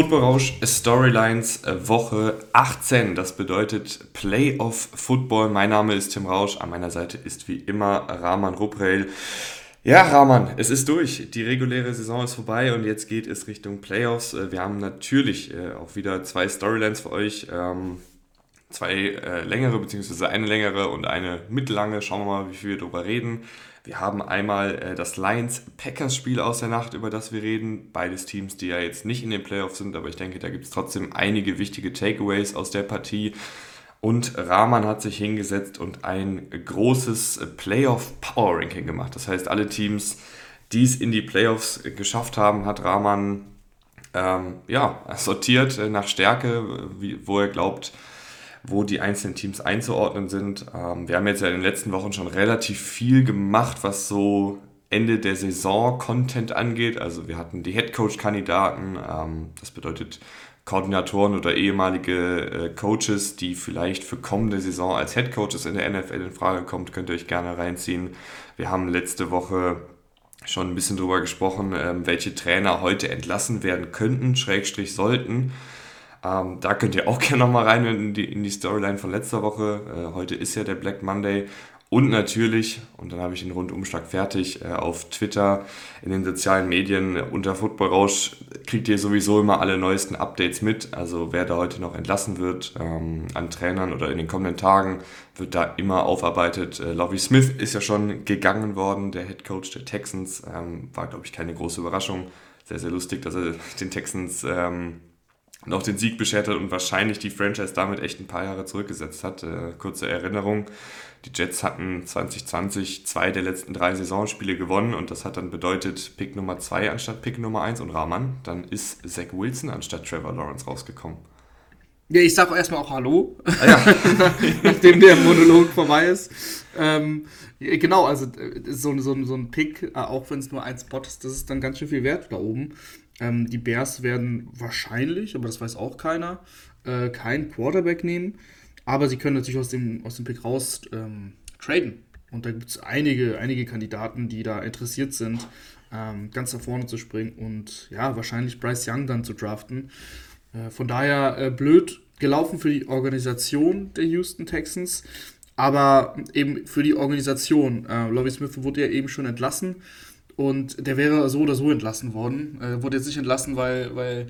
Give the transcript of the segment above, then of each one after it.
Football Rausch Storylines äh, Woche 18. Das bedeutet Playoff Football. Mein Name ist Tim Rausch. An meiner Seite ist wie immer Rahman Rupreil. Ja, Rahman, es ist durch. Die reguläre Saison ist vorbei und jetzt geht es Richtung Playoffs. Äh, wir haben natürlich äh, auch wieder zwei Storylines für euch. Ähm, zwei längere, beziehungsweise eine längere und eine mittellange. Schauen wir mal, wie viel wir darüber reden. Wir haben einmal äh, das Lions-Packers-Spiel aus der Nacht, über das wir reden. Beides Teams, die ja jetzt nicht in den Playoffs sind, aber ich denke, da gibt es trotzdem einige wichtige Takeaways aus der Partie. Und Rahman hat sich hingesetzt und ein großes Playoff Power Ranking gemacht. Das heißt, alle Teams, die es in die Playoffs geschafft haben, hat Rahman ähm, ja, sortiert nach Stärke, wie, wo er glaubt, wo die einzelnen Teams einzuordnen sind. Ähm, wir haben jetzt ja in den letzten Wochen schon relativ viel gemacht, was so Ende der Saison Content angeht. Also wir hatten die Headcoach-Kandidaten, ähm, das bedeutet Koordinatoren oder ehemalige äh, Coaches, die vielleicht für kommende Saison als Headcoaches in der NFL in Frage kommt, könnt ihr euch gerne reinziehen. Wir haben letzte Woche schon ein bisschen darüber gesprochen, ähm, welche Trainer heute entlassen werden könnten, Schrägstrich sollten. Ähm, da könnt ihr auch gerne nochmal rein in die, in die Storyline von letzter Woche. Äh, heute ist ja der Black Monday. Und natürlich, und dann habe ich den Rundumschlag fertig, äh, auf Twitter, in den sozialen Medien äh, unter Football Rausch kriegt ihr sowieso immer alle neuesten Updates mit. Also wer da heute noch entlassen wird ähm, an Trainern oder in den kommenden Tagen, wird da immer aufarbeitet. Äh, Lovie Smith ist ja schon gegangen worden, der Head Coach der Texans. Ähm, war, glaube ich, keine große Überraschung. Sehr, sehr lustig, dass er den Texans ähm, noch den Sieg beschert hat und wahrscheinlich die Franchise damit echt ein paar Jahre zurückgesetzt hat. Äh, kurze Erinnerung, die Jets hatten 2020 zwei der letzten drei Saisonspiele gewonnen und das hat dann bedeutet Pick Nummer zwei anstatt Pick Nummer eins und Rahman. Dann ist Zach Wilson anstatt Trevor Lawrence rausgekommen. Ja, ich sage erstmal auch Hallo, ah, ja. nachdem der Monolog vorbei ist. Ähm, genau, also äh, so, so, so ein Pick, äh, auch wenn es nur ein Spot ist, das ist dann ganz schön viel wert da oben. Ähm, die Bears werden wahrscheinlich, aber das weiß auch keiner, äh, keinen Quarterback nehmen. Aber sie können natürlich aus dem, aus dem Pick raus ähm, traden. Und da gibt es einige, einige Kandidaten, die da interessiert sind, ähm, ganz nach vorne zu springen und ja, wahrscheinlich Bryce Young dann zu draften. Äh, von daher äh, blöd gelaufen für die Organisation der Houston Texans, aber eben für die Organisation. Äh, Lovie Smith wurde ja eben schon entlassen. Und der wäre so oder so entlassen worden. Äh, wurde jetzt nicht entlassen, weil, weil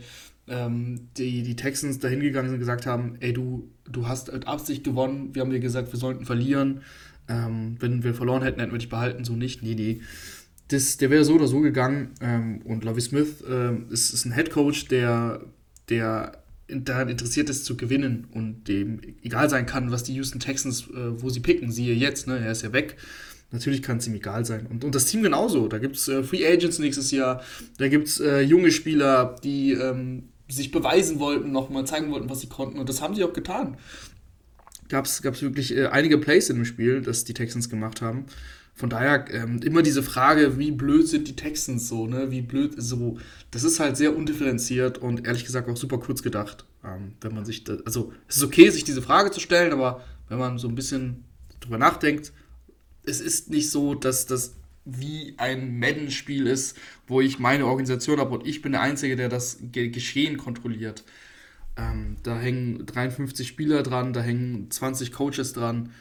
ähm, die, die Texans da hingegangen sind und gesagt haben, ey, du, du hast mit Absicht gewonnen, wir haben dir gesagt, wir sollten verlieren. Ähm, wenn wir verloren hätten, hätten wir dich behalten, so nicht. Nee, nee. Das, der wäre so oder so gegangen. Ähm, und Lovie Smith ähm, ist, ist ein Head Coach, der, der daran interessiert ist zu gewinnen und dem egal sein kann, was die Houston Texans, äh, wo sie picken, siehe jetzt, ne, er ist ja weg. Natürlich kann es ihm egal sein. Und, und das Team genauso. Da gibt es äh, Free Agents nächstes Jahr. Da gibt es äh, junge Spieler, die ähm, sich beweisen wollten, nochmal zeigen wollten, was sie konnten. Und das haben sie auch getan. Gab es wirklich äh, einige Plays in dem Spiel, das die Texans gemacht haben. Von daher ähm, immer diese Frage, wie blöd sind die Texans so, ne? Wie blöd so. Das ist halt sehr undifferenziert und ehrlich gesagt auch super kurz gedacht. Ähm, wenn man sich, da, also es ist okay, sich diese Frage zu stellen, aber wenn man so ein bisschen drüber nachdenkt, es ist nicht so, dass das wie ein Madden-Spiel ist, wo ich meine Organisation habe und ich bin der Einzige, der das Geschehen kontrolliert. Ähm, da hängen 53 Spieler dran, da hängen 20 Coaches dran.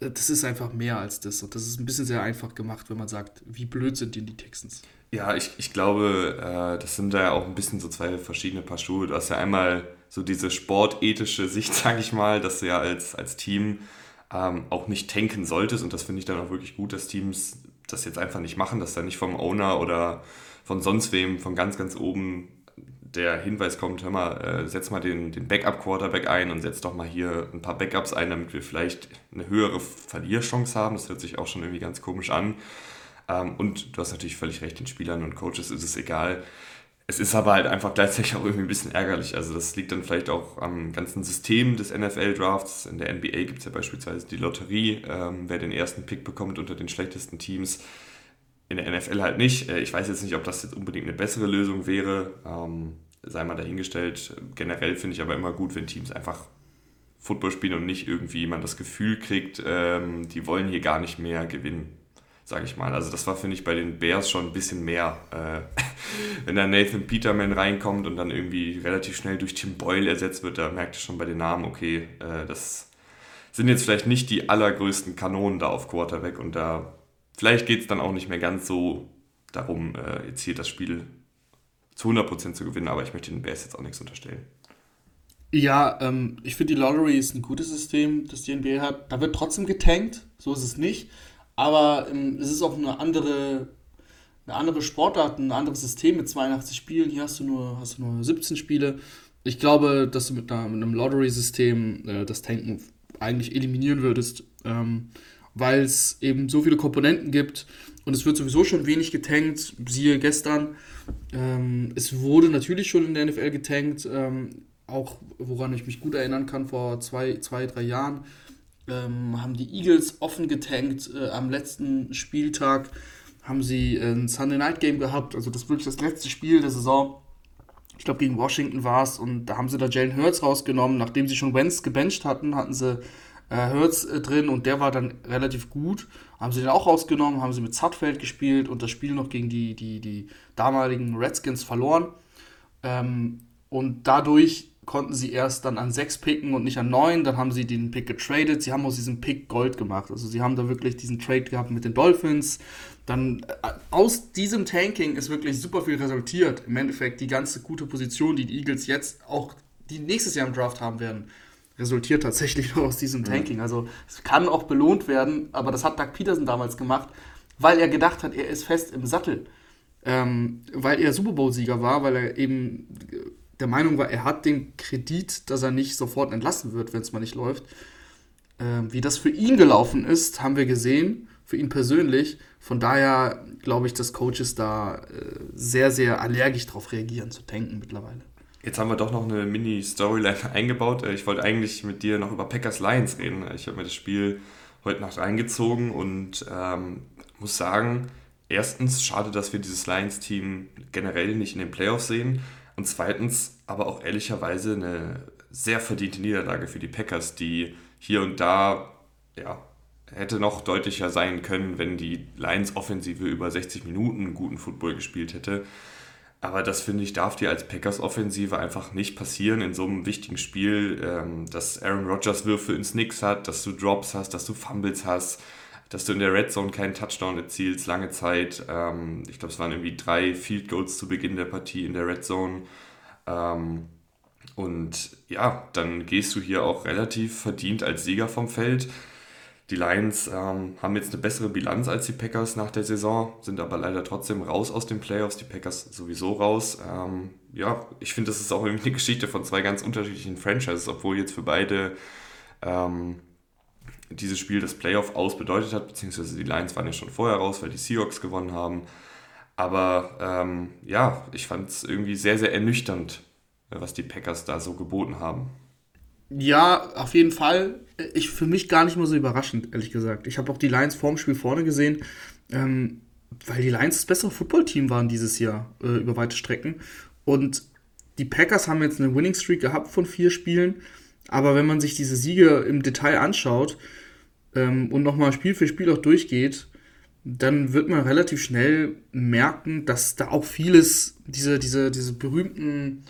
Äh, das ist einfach mehr als das. Und das ist ein bisschen sehr einfach gemacht, wenn man sagt, wie blöd sind denn die Texans? Ja, ich, ich glaube, äh, das sind da ja auch ein bisschen so zwei verschiedene Paar Schuhe. Du hast ja einmal so diese sportethische Sicht, sage ich mal, dass du ja als, als Team ähm, auch nicht tanken solltest. Und das finde ich dann auch wirklich gut, dass Teams das jetzt einfach nicht machen, dass da nicht vom Owner oder von sonst wem von ganz, ganz oben der Hinweis kommt, hör mal, äh, setz mal den, den Backup-Quarterback ein und setz doch mal hier ein paar Backups ein, damit wir vielleicht eine höhere Verlierchance haben. Das hört sich auch schon irgendwie ganz komisch an. Ähm, und du hast natürlich völlig recht, den Spielern und Coaches ist es egal. Es ist aber halt einfach gleichzeitig auch irgendwie ein bisschen ärgerlich. Also das liegt dann vielleicht auch am ganzen System des NFL-Drafts. In der NBA gibt es ja beispielsweise die Lotterie, ähm, wer den ersten Pick bekommt unter den schlechtesten Teams. In der NFL halt nicht. Äh, ich weiß jetzt nicht, ob das jetzt unbedingt eine bessere Lösung wäre. Ähm, sei mal dahingestellt. Generell finde ich aber immer gut, wenn Teams einfach Football spielen und nicht irgendwie man das Gefühl kriegt, ähm, die wollen hier gar nicht mehr gewinnen sage ich mal. Also das war, finde ich, bei den Bears schon ein bisschen mehr. Äh, wenn da Nathan Peterman reinkommt und dann irgendwie relativ schnell durch Tim Boyle ersetzt wird, da merkt ihr schon bei den Namen, okay, äh, das sind jetzt vielleicht nicht die allergrößten Kanonen da auf Quarterback und da vielleicht geht es dann auch nicht mehr ganz so darum, äh, jetzt hier das Spiel zu 100% zu gewinnen, aber ich möchte den Bears jetzt auch nichts unterstellen. Ja, ähm, ich finde, die Lottery ist ein gutes System, das die NBA hat. Da wird trotzdem getankt, so ist es nicht. Aber ähm, es ist auch eine andere, eine andere Sportart, ein anderes System mit 82 Spielen. Hier hast du nur, hast du nur 17 Spiele. Ich glaube, dass du mit, einer, mit einem Lottery-System äh, das Tanken eigentlich eliminieren würdest, ähm, weil es eben so viele Komponenten gibt und es wird sowieso schon wenig getankt. Siehe gestern, ähm, es wurde natürlich schon in der NFL getankt, ähm, auch woran ich mich gut erinnern kann, vor zwei, zwei drei Jahren ähm, haben die Eagles offen getankt. Äh, am letzten Spieltag haben sie ein Sunday Night Game gehabt, also das wirklich das letzte Spiel der Saison. Ich glaube, gegen Washington war es und da haben sie da Jalen Hurts rausgenommen. Nachdem sie schon Wentz gebencht hatten, hatten sie äh, Hurts äh, drin und der war dann relativ gut. Haben sie den auch rausgenommen, haben sie mit Zutfeld gespielt und das Spiel noch gegen die, die, die damaligen Redskins verloren. Ähm, und dadurch konnten sie erst dann an 6 picken und nicht an 9. Dann haben sie den Pick getradet. Sie haben aus diesem Pick Gold gemacht. Also sie haben da wirklich diesen Trade gehabt mit den Dolphins. Dann äh, aus diesem Tanking ist wirklich super viel resultiert. Im Endeffekt die ganze gute Position, die die Eagles jetzt auch die nächstes Jahr im Draft haben werden, resultiert tatsächlich nur aus diesem Tanking. Also es kann auch belohnt werden, aber das hat Doug Peterson damals gemacht, weil er gedacht hat, er ist fest im Sattel. Ähm, weil er Super Bowl-Sieger war, weil er eben der Meinung war, er hat den Kredit, dass er nicht sofort entlassen wird, wenn es mal nicht läuft. Ähm, wie das für ihn gelaufen ist, haben wir gesehen, für ihn persönlich. Von daher glaube ich, dass Coaches da äh, sehr, sehr allergisch darauf reagieren, zu tanken mittlerweile. Jetzt haben wir doch noch eine Mini-Storyline eingebaut. Äh, ich wollte eigentlich mit dir noch über Packers Lions reden. Ich habe mir das Spiel heute Nacht reingezogen und ähm, muss sagen, erstens schade, dass wir dieses Lions-Team generell nicht in den Playoffs sehen. Und zweitens aber auch ehrlicherweise eine sehr verdiente Niederlage für die Packers, die hier und da ja, hätte noch deutlicher sein können, wenn die Lions-Offensive über 60 Minuten guten Football gespielt hätte. Aber das finde ich, darf dir als Packers-Offensive einfach nicht passieren in so einem wichtigen Spiel, ähm, dass Aaron Rodgers Würfe ins Nix hat, dass du Drops hast, dass du Fumbles hast, dass du in der Red Zone keinen Touchdown erzielst, lange Zeit. Ähm, ich glaube, es waren irgendwie drei Field Goals zu Beginn der Partie in der Red Zone. Ähm, und ja, dann gehst du hier auch relativ verdient als Sieger vom Feld. Die Lions ähm, haben jetzt eine bessere Bilanz als die Packers nach der Saison, sind aber leider trotzdem raus aus den Playoffs, die Packers sowieso raus. Ähm, ja, ich finde, das ist auch irgendwie eine Geschichte von zwei ganz unterschiedlichen Franchises, obwohl jetzt für beide ähm, dieses Spiel das Playoff aus bedeutet hat, beziehungsweise die Lions waren ja schon vorher raus, weil die Seahawks gewonnen haben. Aber ähm, ja, ich fand es irgendwie sehr, sehr ernüchternd, was die Packers da so geboten haben. Ja, auf jeden Fall. Ich für mich gar nicht mal so überraschend, ehrlich gesagt. Ich habe auch die Lions vorm Spiel vorne gesehen, ähm, weil die Lions das bessere Footballteam waren dieses Jahr äh, über weite Strecken. Und die Packers haben jetzt eine Winning Streak gehabt von vier Spielen. Aber wenn man sich diese Siege im Detail anschaut ähm, und nochmal Spiel für Spiel auch durchgeht, dann wird man relativ schnell merken, dass da auch vieles, diese, diese, diese berühmten,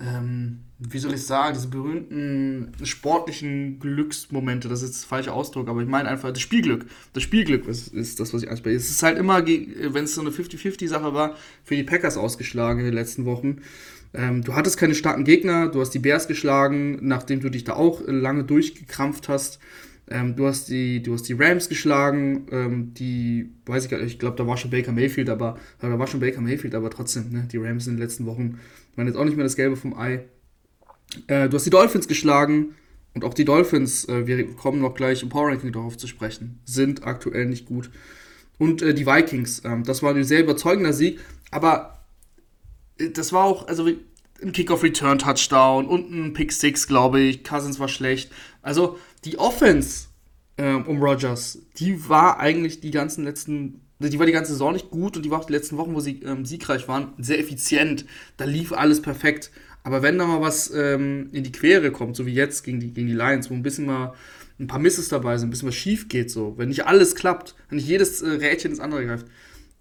ähm, wie soll ich sagen, diese berühmten sportlichen Glücksmomente, das ist jetzt der falsche Ausdruck, aber ich meine einfach das Spielglück. Das Spielglück ist, ist das, was ich anspreche. Es ist halt immer, wenn es so eine 50-50-Sache war, für die Packers ausgeschlagen in den letzten Wochen. Ähm, du hattest keine starken Gegner, du hast die Bears geschlagen, nachdem du dich da auch lange durchgekrampft hast. Ähm, du, hast die, du hast die Rams geschlagen, ähm, die, weiß ich gar nicht, ich glaube, da war schon Baker Mayfield, aber da war schon Baker Mayfield, aber trotzdem, ne, die Rams in den letzten Wochen waren jetzt auch nicht mehr das Gelbe vom Ei. Äh, du hast die Dolphins geschlagen und auch die Dolphins, äh, wir kommen noch gleich im Power Ranking darauf zu sprechen, sind aktuell nicht gut. Und äh, die Vikings, ähm, das war ein sehr überzeugender Sieg, aber das war auch, also ein Kickoff-Return-Touchdown und ein Pick-Six, glaube ich. Cousins war schlecht. Also die Offense ähm, um Rogers, die war eigentlich die ganzen letzten, die war die ganze Saison nicht gut und die war auch die letzten Wochen, wo sie ähm, siegreich waren, sehr effizient. Da lief alles perfekt. Aber wenn da mal was ähm, in die Quere kommt, so wie jetzt gegen die, gegen die Lions, wo ein bisschen mal ein paar Misses dabei sind, ein bisschen was schief geht, so, wenn nicht alles klappt, wenn nicht jedes äh, Rädchen ins andere greift,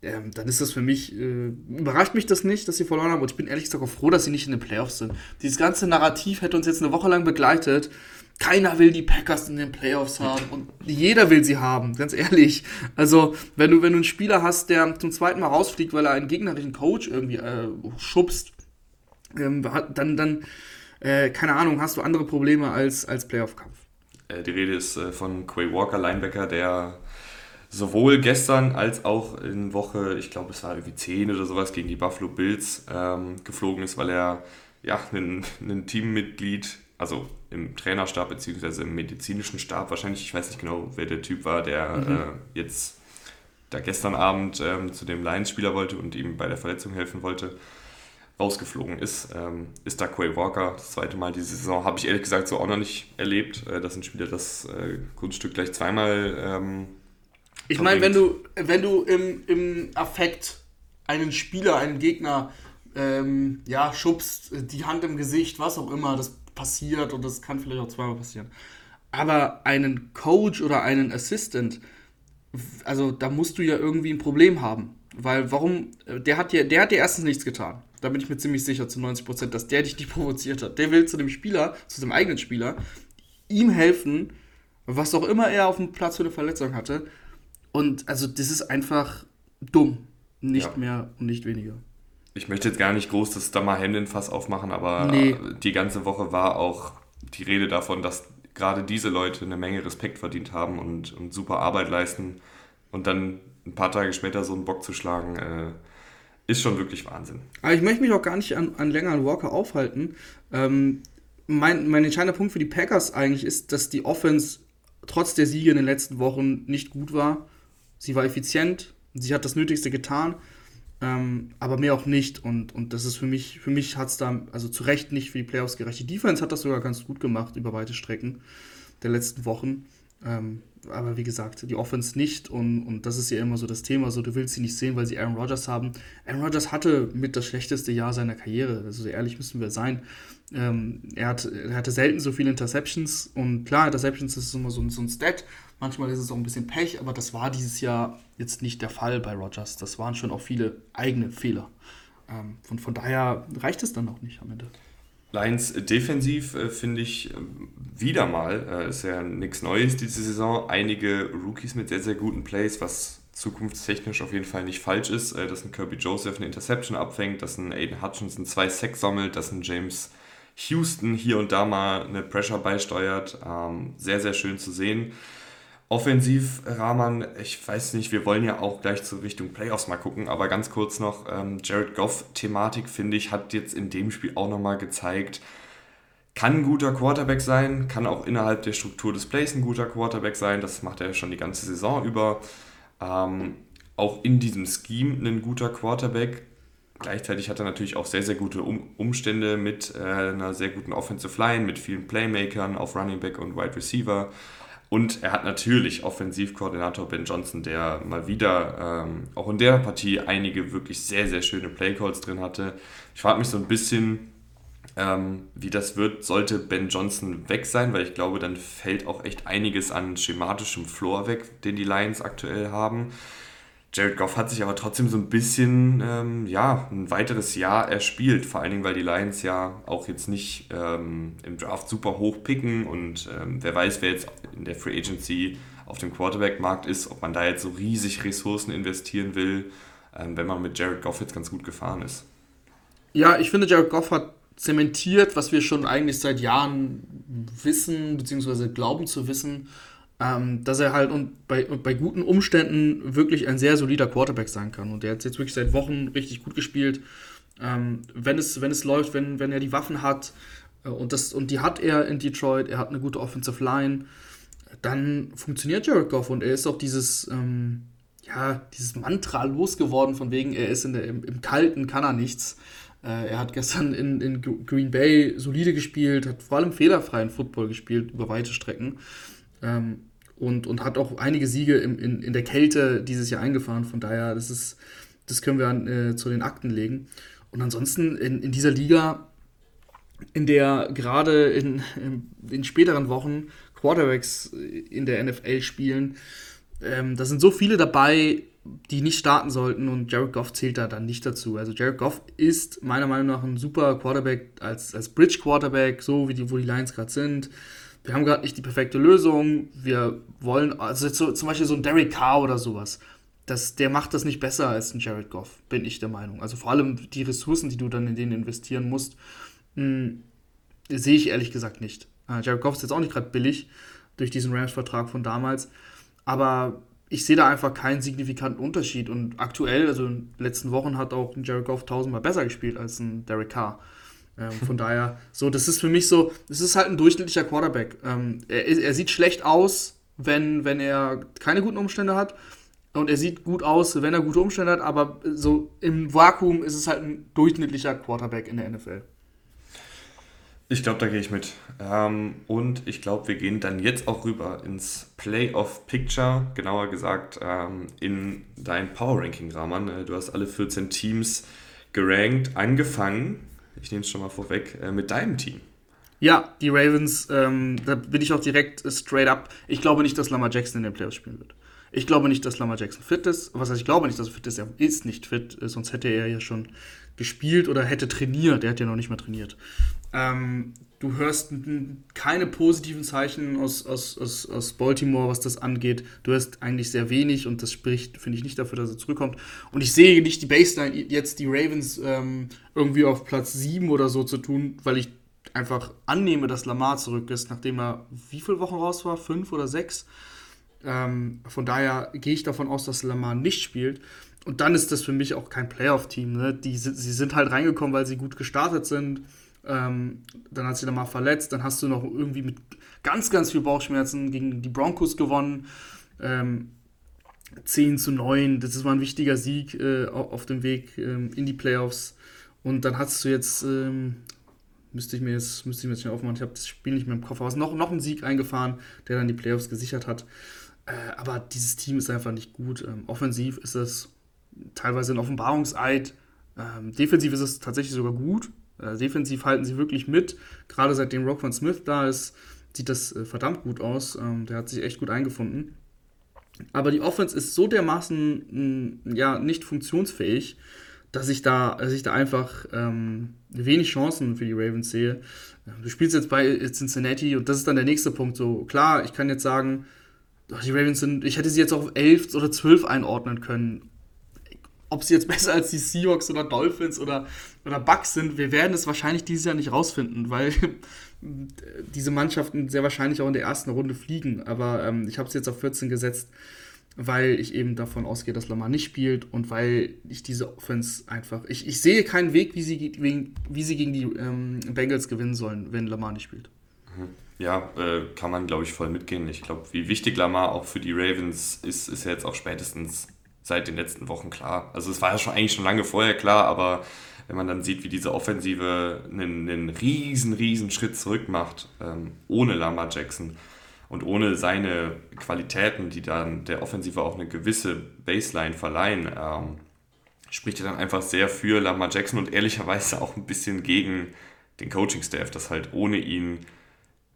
ähm, dann ist das für mich, äh, überrascht mich das nicht, dass sie verloren haben. Und ich bin ehrlich gesagt auch froh, dass sie nicht in den Playoffs sind. Dieses ganze Narrativ hätte uns jetzt eine Woche lang begleitet. Keiner will die Packers in den Playoffs haben und jeder will sie haben, ganz ehrlich. Also, wenn du, wenn du einen Spieler hast, der zum zweiten Mal rausfliegt, weil er einen gegnerischen Coach irgendwie äh, schubst, ähm, dann, dann äh, keine Ahnung, hast du andere Probleme als, als Playoff-Kampf. Äh, die Rede ist äh, von Quay Walker, Linebacker, der sowohl gestern als auch in Woche, ich glaube es war irgendwie 10 oder sowas, gegen die Buffalo Bills ähm, geflogen ist, weil er ja ein, ein Teammitglied, also im Trainerstab bzw. im medizinischen Stab wahrscheinlich, ich weiß nicht genau, wer der Typ war, der mhm. äh, jetzt da gestern Abend ähm, zu dem Lions-Spieler wollte und ihm bei der Verletzung helfen wollte, rausgeflogen ist, ähm, ist da Quay Walker. Das zweite Mal diese Saison habe ich ehrlich gesagt so auch noch nicht erlebt, äh, dass ein Spieler das äh, Kunststück gleich zweimal ähm, ich meine, wenn du, wenn du im, im Affekt einen Spieler, einen Gegner, ähm, ja, schubst, die Hand im Gesicht, was auch immer, das passiert und das kann vielleicht auch zweimal passieren. Aber einen Coach oder einen Assistant, also da musst du ja irgendwie ein Problem haben. Weil warum, der hat dir, der hat dir erstens nichts getan. Da bin ich mir ziemlich sicher zu 90 Prozent, dass der dich nicht provoziert hat. Der will zu dem Spieler, zu seinem eigenen Spieler, ihm helfen, was auch immer er auf dem Platz für eine Verletzung hatte, und also das ist einfach dumm. Nicht ja. mehr und nicht weniger. Ich möchte jetzt gar nicht groß das da mal Hände in Fass aufmachen, aber nee. die ganze Woche war auch die Rede davon, dass gerade diese Leute eine Menge Respekt verdient haben und, und super Arbeit leisten. Und dann ein paar Tage später so einen Bock zu schlagen, äh, ist schon wirklich Wahnsinn. Aber ich möchte mich auch gar nicht an, an länger an Walker aufhalten. Ähm, mein, mein entscheidender Punkt für die Packers eigentlich ist, dass die Offense trotz der Siege in den letzten Wochen nicht gut war. Sie war effizient, sie hat das Nötigste getan, ähm, aber mehr auch nicht. Und, und das ist für mich, für mich hat es da, also zu Recht nicht für die Playoffs gerecht. Die Defense hat das sogar ganz gut gemacht über weite Strecken der letzten Wochen. Ähm, aber wie gesagt, die Offense nicht und, und das ist ja immer so das Thema, so du willst sie nicht sehen, weil sie Aaron Rodgers haben. Aaron Rodgers hatte mit das schlechteste Jahr seiner Karriere, also ehrlich müssen wir sein. Ähm, er, hat, er hatte selten so viele Interceptions und klar, Interceptions ist immer so, so ein Stat, Manchmal ist es auch ein bisschen Pech, aber das war dieses Jahr jetzt nicht der Fall bei Rogers. Das waren schon auch viele eigene Fehler. Ähm, von, von daher reicht es dann auch nicht am Ende. Lions defensiv äh, finde ich äh, wieder mal, äh, ist ja nichts Neues diese Saison, einige Rookies mit sehr, sehr guten Plays, was zukunftstechnisch auf jeden Fall nicht falsch ist, äh, dass ein Kirby Joseph eine Interception abfängt, dass ein Aiden Hutchinson zwei Sacks sammelt, dass ein James Houston hier und da mal eine Pressure beisteuert. Ähm, sehr, sehr schön zu sehen. Offensiv, Rahman, ich weiß nicht, wir wollen ja auch gleich zur Richtung Playoffs mal gucken, aber ganz kurz noch, ähm, Jared Goff-Thematik, finde ich, hat jetzt in dem Spiel auch nochmal gezeigt, kann ein guter Quarterback sein, kann auch innerhalb der Struktur des Plays ein guter Quarterback sein, das macht er schon die ganze Saison über. Ähm, auch in diesem Scheme ein guter Quarterback. Gleichzeitig hat er natürlich auch sehr, sehr gute um Umstände mit äh, einer sehr guten Offensive Line, mit vielen Playmakern auf Running Back und Wide Receiver. Und er hat natürlich Offensivkoordinator Ben Johnson, der mal wieder ähm, auch in der Partie einige wirklich sehr, sehr schöne Playcalls drin hatte. Ich frage mich so ein bisschen, ähm, wie das wird, sollte Ben Johnson weg sein, weil ich glaube, dann fällt auch echt einiges an schematischem Floor weg, den die Lions aktuell haben. Jared Goff hat sich aber trotzdem so ein bisschen, ähm, ja, ein weiteres Jahr erspielt. Vor allen Dingen, weil die Lions ja auch jetzt nicht ähm, im Draft super hoch picken und ähm, wer weiß, wer jetzt in der Free Agency auf dem Quarterback-Markt ist, ob man da jetzt so riesig Ressourcen investieren will, ähm, wenn man mit Jared Goff jetzt ganz gut gefahren ist. Ja, ich finde, Jared Goff hat zementiert, was wir schon eigentlich seit Jahren wissen, beziehungsweise glauben zu wissen ähm, dass er halt und bei, bei guten Umständen wirklich ein sehr solider Quarterback sein kann. Und der hat jetzt wirklich seit Wochen richtig gut gespielt. Ähm, wenn, es, wenn es läuft, wenn, wenn er die Waffen hat, äh, und, das, und die hat er in Detroit, er hat eine gute Offensive Line, dann funktioniert Jared Goff und er ist auch dieses, ähm, ja, dieses Mantra losgeworden, von wegen, er ist in der, im, im Kalten, kann er nichts. Äh, er hat gestern in, in Green Bay solide gespielt, hat vor allem fehlerfreien Football gespielt über weite Strecken. Ähm, und, und hat auch einige Siege im, in, in der Kälte dieses Jahr eingefahren. Von daher, das ist, das können wir äh, zu den Akten legen. Und ansonsten in, in dieser Liga, in der gerade in, in, in, späteren Wochen Quarterbacks in der NFL spielen. Ähm, da sind so viele dabei, die nicht starten sollten und Jared Goff zählt da dann nicht dazu. Also Jared Goff ist meiner Meinung nach ein super Quarterback als, als Bridge Quarterback, so wie die, wo die Lions gerade sind. Wir haben gerade nicht die perfekte Lösung. Wir wollen, also so, zum Beispiel so ein Derek Carr oder sowas. Das, der macht das nicht besser als ein Jared Goff, bin ich der Meinung. Also vor allem die Ressourcen, die du dann in denen investieren musst, hm, sehe ich ehrlich gesagt nicht. Äh, Jared Goff ist jetzt auch nicht gerade billig durch diesen Rams-Vertrag von damals. Aber ich sehe da einfach keinen signifikanten Unterschied. Und aktuell, also in den letzten Wochen, hat auch ein Jared Goff tausendmal besser gespielt als ein Derek Carr. Ähm, von daher, so, das ist für mich so, das ist halt ein durchschnittlicher Quarterback. Ähm, er, er sieht schlecht aus, wenn, wenn er keine guten Umstände hat. Und er sieht gut aus, wenn er gute Umstände hat, aber so im Vakuum ist es halt ein durchschnittlicher Quarterback in der NFL. Ich glaube, da gehe ich mit. Ähm, und ich glaube, wir gehen dann jetzt auch rüber ins Playoff Picture, genauer gesagt ähm, in dein Power Ranking, Rahman. Äh, du hast alle 14 Teams gerankt, angefangen, ich nehme es schon mal vorweg, äh, mit deinem Team. Ja, die Ravens, ähm, da bin ich auch direkt straight up. Ich glaube nicht, dass Lamar Jackson in den Playoffs spielen wird. Ich glaube nicht, dass Lamar Jackson fit ist. Was heißt, ich glaube nicht, dass er fit ist. Er ist nicht fit, äh, sonst hätte er ja schon gespielt oder hätte trainiert. Er hat ja noch nicht mal trainiert. Ähm, du hörst keine positiven Zeichen aus, aus, aus, aus Baltimore, was das angeht. Du hörst eigentlich sehr wenig und das spricht, finde ich, nicht dafür, dass er zurückkommt. Und ich sehe nicht die Baseline, jetzt die Ravens ähm, irgendwie auf Platz 7 oder so zu tun, weil ich einfach annehme, dass Lamar zurück ist, nachdem er wie viele Wochen raus war? Fünf oder sechs? Ähm, von daher gehe ich davon aus, dass Lamar nicht spielt. Und dann ist das für mich auch kein Playoff-Team. Ne? sie sind halt reingekommen, weil sie gut gestartet sind. Ähm, dann hat sich Lamar verletzt. Dann hast du noch irgendwie mit ganz, ganz viel Bauchschmerzen gegen die Broncos gewonnen. Ähm, 10 zu 9, das war ein wichtiger Sieg äh, auf dem Weg ähm, in die Playoffs. Und dann hast du jetzt, ähm, müsste ich mir jetzt, müsste ich mir jetzt schnell aufmachen, ich habe das Spiel nicht mehr im Kopf, aber noch, noch einen Sieg eingefahren, der dann die Playoffs gesichert hat. Äh, aber dieses Team ist einfach nicht gut. Ähm, offensiv ist es teilweise ein Offenbarungseid. Ähm, defensiv ist es tatsächlich sogar gut. Äh, defensiv halten sie wirklich mit. Gerade seitdem Rockman Smith da ist, sieht das äh, verdammt gut aus. Ähm, der hat sich echt gut eingefunden. Aber die Offense ist so dermaßen mh, ja, nicht funktionsfähig, dass ich da, dass ich da einfach ähm, wenig Chancen für die Ravens sehe. Du spielst jetzt bei Cincinnati und das ist dann der nächste Punkt. So, klar, ich kann jetzt sagen, die Ravens sind, ich hätte sie jetzt auf 11 oder 12 einordnen können. Ob sie jetzt besser als die Seahawks oder Dolphins oder, oder Bucks sind, wir werden es wahrscheinlich dieses Jahr nicht rausfinden, weil diese Mannschaften sehr wahrscheinlich auch in der ersten Runde fliegen. Aber ähm, ich habe es jetzt auf 14 gesetzt, weil ich eben davon ausgehe, dass Lamar nicht spielt und weil ich diese Offense einfach. Ich, ich sehe keinen Weg, wie sie, wie sie gegen die ähm, Bengals gewinnen sollen, wenn Lamar nicht spielt. Ja, äh, kann man, glaube ich, voll mitgehen. Ich glaube, wie wichtig Lamar auch für die Ravens ist, ist ja jetzt auch spätestens seit den letzten Wochen klar. Also es war ja schon eigentlich schon lange vorher klar, aber wenn man dann sieht, wie diese Offensive einen, einen riesen, riesen Schritt zurück macht, ähm, ohne Lamar Jackson und ohne seine Qualitäten, die dann der Offensive auch eine gewisse Baseline verleihen, ähm, spricht er dann einfach sehr für Lamar Jackson und ehrlicherweise auch ein bisschen gegen den Coaching-Staff, dass halt ohne ihn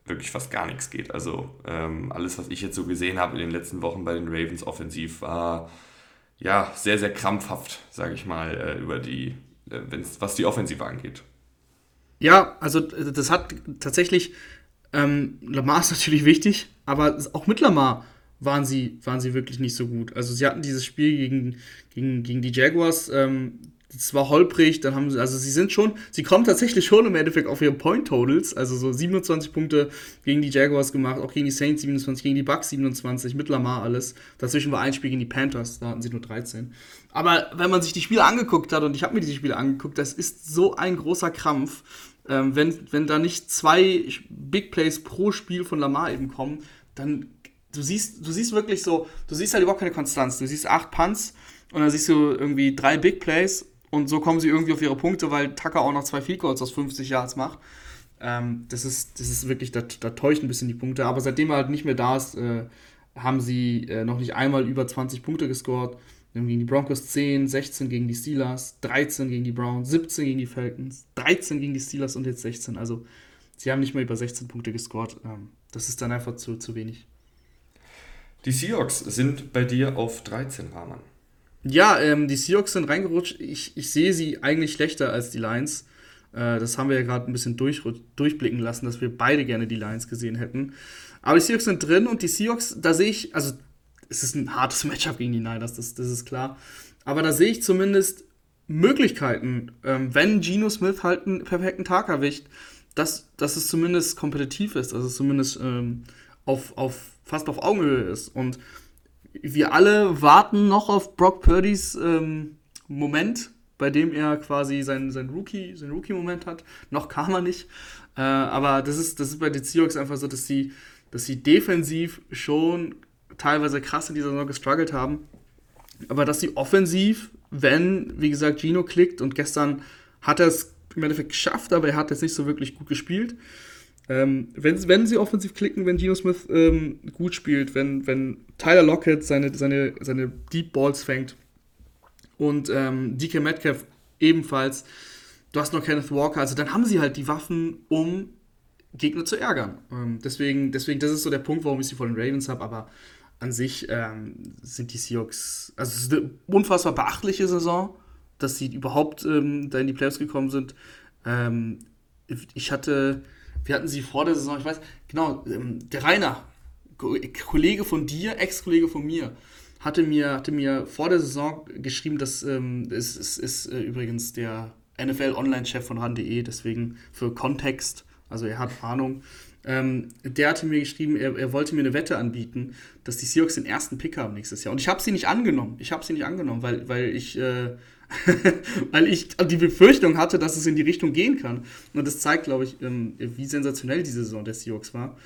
wirklich fast gar nichts geht. Also ähm, alles, was ich jetzt so gesehen habe in den letzten Wochen bei den Ravens offensiv, war ja sehr, sehr krampfhaft, sage ich mal, äh, über die, äh, was die Offensive angeht. Ja, also das hat tatsächlich, ähm, Lamar ist natürlich wichtig, aber auch mit Lamar waren sie, waren sie wirklich nicht so gut. Also sie hatten dieses Spiel gegen, gegen, gegen die Jaguars, ähm, es war holprig, dann haben sie, also sie sind schon, sie kommen tatsächlich schon im Endeffekt auf ihre Point Totals, also so 27 Punkte gegen die Jaguars gemacht, auch gegen die Saints 27, gegen die Bucks 27, mit Lamar alles. Dazwischen war ein Spiel gegen die Panthers, da hatten sie nur 13. Aber wenn man sich die Spiele angeguckt hat, und ich habe mir diese Spiele angeguckt, das ist so ein großer Krampf, ähm, wenn, wenn da nicht zwei Big Plays pro Spiel von Lamar eben kommen, dann du siehst, du siehst wirklich so, du siehst halt überhaupt keine Konstanz. Du siehst acht Punts und dann siehst du irgendwie drei Big Plays und so kommen sie irgendwie auf ihre Punkte, weil Tucker auch noch zwei Field Goals aus 50 Yards macht. Ähm, das, ist, das ist wirklich, da, da täuscht ein bisschen die Punkte. Aber seitdem er halt nicht mehr da ist, äh, haben sie äh, noch nicht einmal über 20 Punkte gescored. Gegen die Broncos 10, 16 gegen die Steelers, 13 gegen die Browns, 17 gegen die Falcons, 13 gegen die Steelers und jetzt 16. Also sie haben nicht mehr über 16 Punkte gescored. Ähm, das ist dann einfach zu, zu wenig. Die Seahawks sind bei dir auf 13, Rahman. Ja, ähm, die Seahawks sind reingerutscht. Ich, ich sehe sie eigentlich schlechter als die Lions. Äh, das haben wir ja gerade ein bisschen durch, durchblicken lassen, dass wir beide gerne die Lions gesehen hätten. Aber die Seahawks sind drin und die Seahawks, da sehe ich, also es ist ein hartes Matchup gegen die Niners, das, das ist klar. Aber da sehe ich zumindest Möglichkeiten, ähm, wenn Geno Smith halt einen perfekten Tag erwischt, dass, dass es zumindest kompetitiv ist, dass es zumindest ähm, auf, auf, fast auf Augenhöhe ist. Und wir alle warten noch auf Brock Purdy's ähm, Moment, bei dem er quasi sein, sein Rookie, sein Rookie-Moment hat. Noch kam er nicht. Äh, aber das ist, das ist bei den Seahawks einfach so, dass sie, dass sie defensiv schon teilweise krass in dieser Saison gestruggelt haben. Aber dass sie offensiv, wenn, wie gesagt, Gino klickt und gestern hat er es im Endeffekt geschafft, aber er hat jetzt nicht so wirklich gut gespielt. Ähm, wenn, wenn sie offensiv klicken, wenn Gino Smith ähm, gut spielt, wenn, wenn Tyler Lockett seine, seine, seine Deep Balls fängt und ähm, DK Metcalf ebenfalls, du hast noch Kenneth Walker, also dann haben sie halt die Waffen, um Gegner zu ärgern. Ähm, deswegen, deswegen, das ist so der Punkt, warum ich sie vor den Ravens habe, aber an sich ähm, sind die Seahawks, also es ist eine unfassbar beachtliche Saison, dass sie überhaupt ähm, da in die Playoffs gekommen sind. Ich hatte, wir hatten sie vor der Saison, ich weiß, genau, ähm, der Rainer, Kollege von dir, Ex-Kollege von mir, hatte mir, hatte mir vor der Saison geschrieben, dass ähm, es, es ist äh, übrigens der NFL-Online-Chef von RAN.de, deswegen für Kontext, also er hat Ahnung. Ähm, der hatte mir geschrieben, er, er, wollte mir eine Wette anbieten, dass die Seahawks den ersten Pick haben nächstes Jahr. Und ich habe sie nicht angenommen. Ich habe sie nicht angenommen, weil, weil ich, äh, weil ich die Befürchtung hatte, dass es in die Richtung gehen kann. Und das zeigt, glaube ich, ähm, wie sensationell diese Saison der Seahawks war.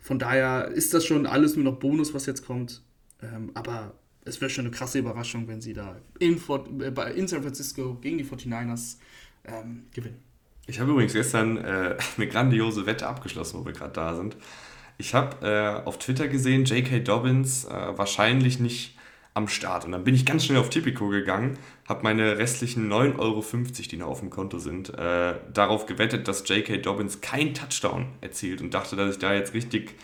Von daher ist das schon alles nur noch Bonus, was jetzt kommt. Ähm, aber es wäre schon eine krasse Überraschung, wenn sie da in, äh, San Francisco gegen die 49ers ähm, gewinnen. Ich habe übrigens gestern äh, eine grandiose Wette abgeschlossen, wo wir gerade da sind. Ich habe äh, auf Twitter gesehen, J.K. Dobbins äh, wahrscheinlich nicht am Start. Und dann bin ich ganz schnell auf Tipico gegangen, habe meine restlichen 9,50 Euro, die noch auf dem Konto sind, äh, darauf gewettet, dass J.K. Dobbins kein Touchdown erzielt und dachte, dass ich da jetzt richtig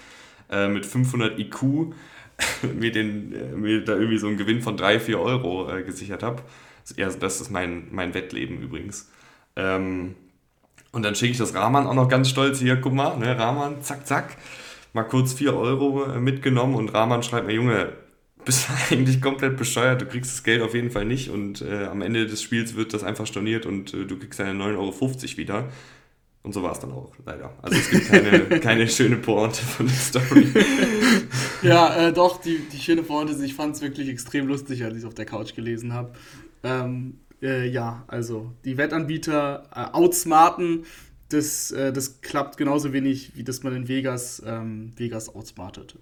äh, mit 500 IQ mir, den, äh, mir da irgendwie so einen Gewinn von 3, 4 Euro gesichert habe. Das ist mein, mein Wettleben übrigens. Ähm, und dann schicke ich das Rahman auch noch ganz stolz hier, guck mal, ne, Rahman, zack, zack, mal kurz 4 Euro äh, mitgenommen und Rahman schreibt mir, Junge, bist eigentlich komplett bescheuert, du kriegst das Geld auf jeden Fall nicht und äh, am Ende des Spiels wird das einfach storniert und äh, du kriegst deine 9,50 Euro wieder. Und so war es dann auch, leider. Also es gibt keine, keine schöne Pointe von der Story. ja, äh, doch, die, die schöne Pointe ist, ich fand es wirklich extrem lustig, als ich es auf der Couch gelesen habe. Ähm, äh, ja, also die Wettanbieter äh, outsmarten, das, äh, das klappt genauso wenig, wie das man in Vegas, ähm, Vegas outsmartet.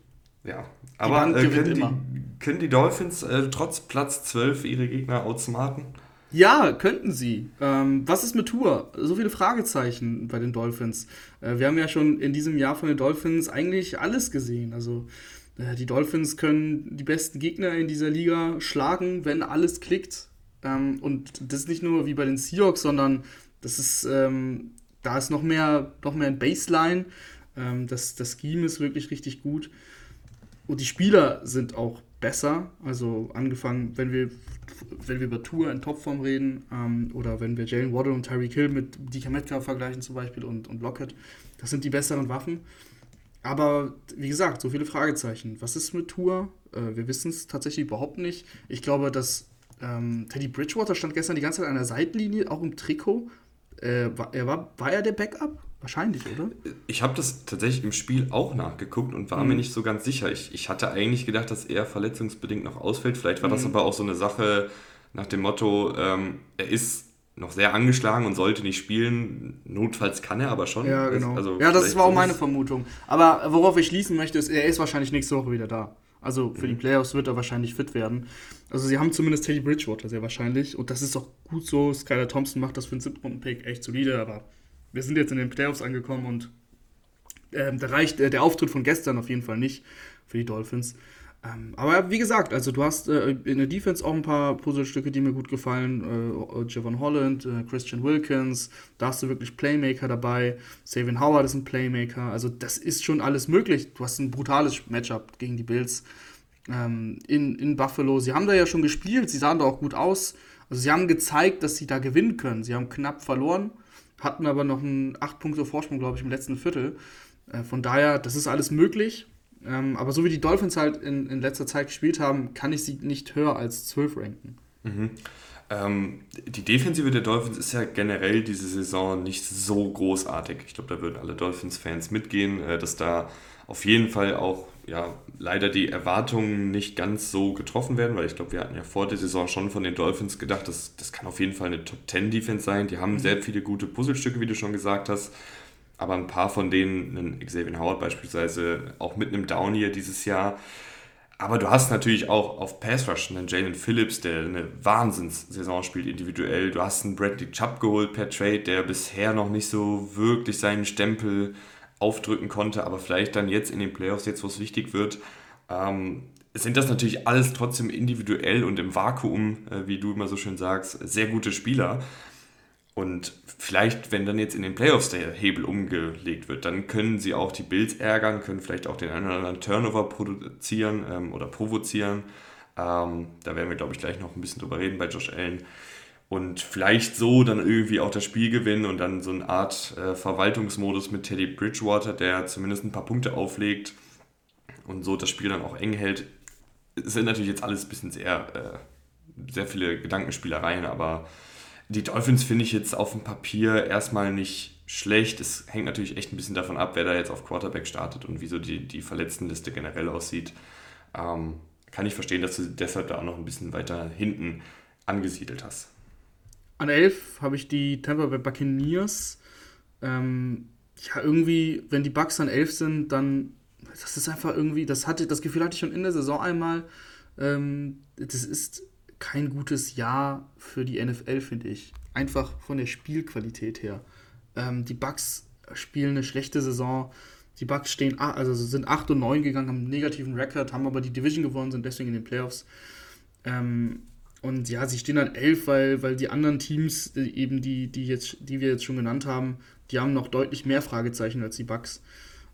Ja, aber äh, können, die, können, die, Dolphins äh, trotz Platz 12 ihre Gegner outsmarten? Ja, könnten sie. Ähm, was ist mit Tour? So viele Fragezeichen bei den Dolphins. Äh, wir haben ja schon in diesem Jahr von den Dolphins eigentlich alles gesehen. Also äh, die Dolphins können die besten Gegner in dieser Liga schlagen, wenn alles klickt. Ähm, und das ist nicht nur wie bei den Seahawks, sondern das ist, ähm, da ist noch mehr, noch mehr ein Baseline. Ähm, das, das Scheme ist wirklich richtig gut. Und die Spieler sind auch besser. Also angefangen, wenn wir, wenn wir über Tour in Topform reden ähm, oder wenn wir Jalen Waddle und Tyreek Hill mit DK Metcalf vergleichen zum Beispiel und, und Lockett, das sind die besseren Waffen. Aber wie gesagt, so viele Fragezeichen. Was ist mit Tour? Äh, wir wissen es tatsächlich überhaupt nicht. Ich glaube, dass ähm, Teddy Bridgewater stand gestern die ganze Zeit an der Seitenlinie, auch im Trikot. Äh, war, er war, war er der Backup? Wahrscheinlich, oder? Ich habe das tatsächlich im Spiel auch nachgeguckt und war mhm. mir nicht so ganz sicher. Ich, ich hatte eigentlich gedacht, dass er verletzungsbedingt noch ausfällt. Vielleicht war mhm. das aber auch so eine Sache nach dem Motto, ähm, er ist noch sehr angeschlagen und sollte nicht spielen. Notfalls kann er aber schon. Ja, genau. Also ja, das war auch meine Vermutung. Aber worauf ich schließen möchte, ist, er ist wahrscheinlich nächste Woche wieder da. Also für mhm. die Playoffs wird er wahrscheinlich fit werden. Also sie haben zumindest Teddy Bridgewater sehr wahrscheinlich. Und das ist auch gut so. Skyler Thompson macht das für einen siebten Pick echt solide. Aber wir sind jetzt in den Playoffs angekommen und ähm, da reicht äh, der Auftritt von gestern auf jeden Fall nicht für die Dolphins. Ähm, aber wie gesagt, also du hast äh, in der Defense auch ein paar Puzzlestücke, die mir gut gefallen. Äh, Javon Holland, äh, Christian Wilkins, da hast du wirklich Playmaker dabei. Savian Howard ist ein Playmaker. Also das ist schon alles möglich. Du hast ein brutales Matchup gegen die Bills ähm, in, in Buffalo. Sie haben da ja schon gespielt, sie sahen da auch gut aus. Also sie haben gezeigt, dass sie da gewinnen können. Sie haben knapp verloren, hatten aber noch einen 8 Punkte Vorsprung, glaube ich, im letzten Viertel. Äh, von daher, das ist alles möglich. Ähm, aber so wie die Dolphins halt in, in letzter Zeit gespielt haben, kann ich sie nicht höher als 12 ranken. Mhm. Ähm, die Defensive der Dolphins ist ja generell diese Saison nicht so großartig. Ich glaube, da würden alle Dolphins-Fans mitgehen, äh, dass da auf jeden Fall auch ja, leider die Erwartungen nicht ganz so getroffen werden, weil ich glaube, wir hatten ja vor der Saison schon von den Dolphins gedacht, dass das kann auf jeden Fall eine Top-10-Defense sein. Die haben mhm. sehr viele gute Puzzlestücke, wie du schon gesagt hast aber ein paar von denen, einen Xavier Howard beispielsweise, auch mit einem Down hier dieses Jahr. Aber du hast natürlich auch auf Pass Rush einen Jalen Phillips, der eine Wahnsinnssaison spielt individuell. Du hast einen Bradley Chubb geholt per Trade, der bisher noch nicht so wirklich seinen Stempel aufdrücken konnte, aber vielleicht dann jetzt in den Playoffs, jetzt wo es wichtig wird, ähm, sind das natürlich alles trotzdem individuell und im Vakuum, äh, wie du immer so schön sagst, sehr gute Spieler. Und vielleicht, wenn dann jetzt in den Playoffs der Hebel umgelegt wird, dann können sie auch die Bills ärgern, können vielleicht auch den einen oder anderen Turnover produzieren ähm, oder provozieren. Ähm, da werden wir, glaube ich, gleich noch ein bisschen drüber reden bei Josh Allen. Und vielleicht so dann irgendwie auch das Spiel gewinnen und dann so eine Art äh, Verwaltungsmodus mit Teddy Bridgewater, der zumindest ein paar Punkte auflegt und so das Spiel dann auch eng hält. Es sind natürlich jetzt alles ein bisschen sehr, äh, sehr viele Gedankenspielereien, aber die Dolphins finde ich jetzt auf dem Papier erstmal nicht schlecht. Es hängt natürlich echt ein bisschen davon ab, wer da jetzt auf Quarterback startet und wieso die, die Verletztenliste generell aussieht. Ähm, kann ich verstehen, dass du deshalb da auch noch ein bisschen weiter hinten angesiedelt hast. An 11 habe ich die Tampa Bay Buccaneers. Ähm, ja, irgendwie, wenn die Bucks an 11 sind, dann, das ist einfach irgendwie, das hatte, das Gefühl hatte ich schon in der Saison einmal. Ähm, das ist kein gutes Jahr für die NFL, finde ich. Einfach von der Spielqualität her. Ähm, die Bucks spielen eine schlechte Saison. Die Bucks stehen, also sind 8 und 9 gegangen, haben einen negativen Rekord, haben aber die Division gewonnen, sind deswegen in den Playoffs. Ähm, und ja, sie stehen dann 11, weil, weil die anderen Teams, äh, eben die, die, jetzt, die wir jetzt schon genannt haben, die haben noch deutlich mehr Fragezeichen als die Bucks.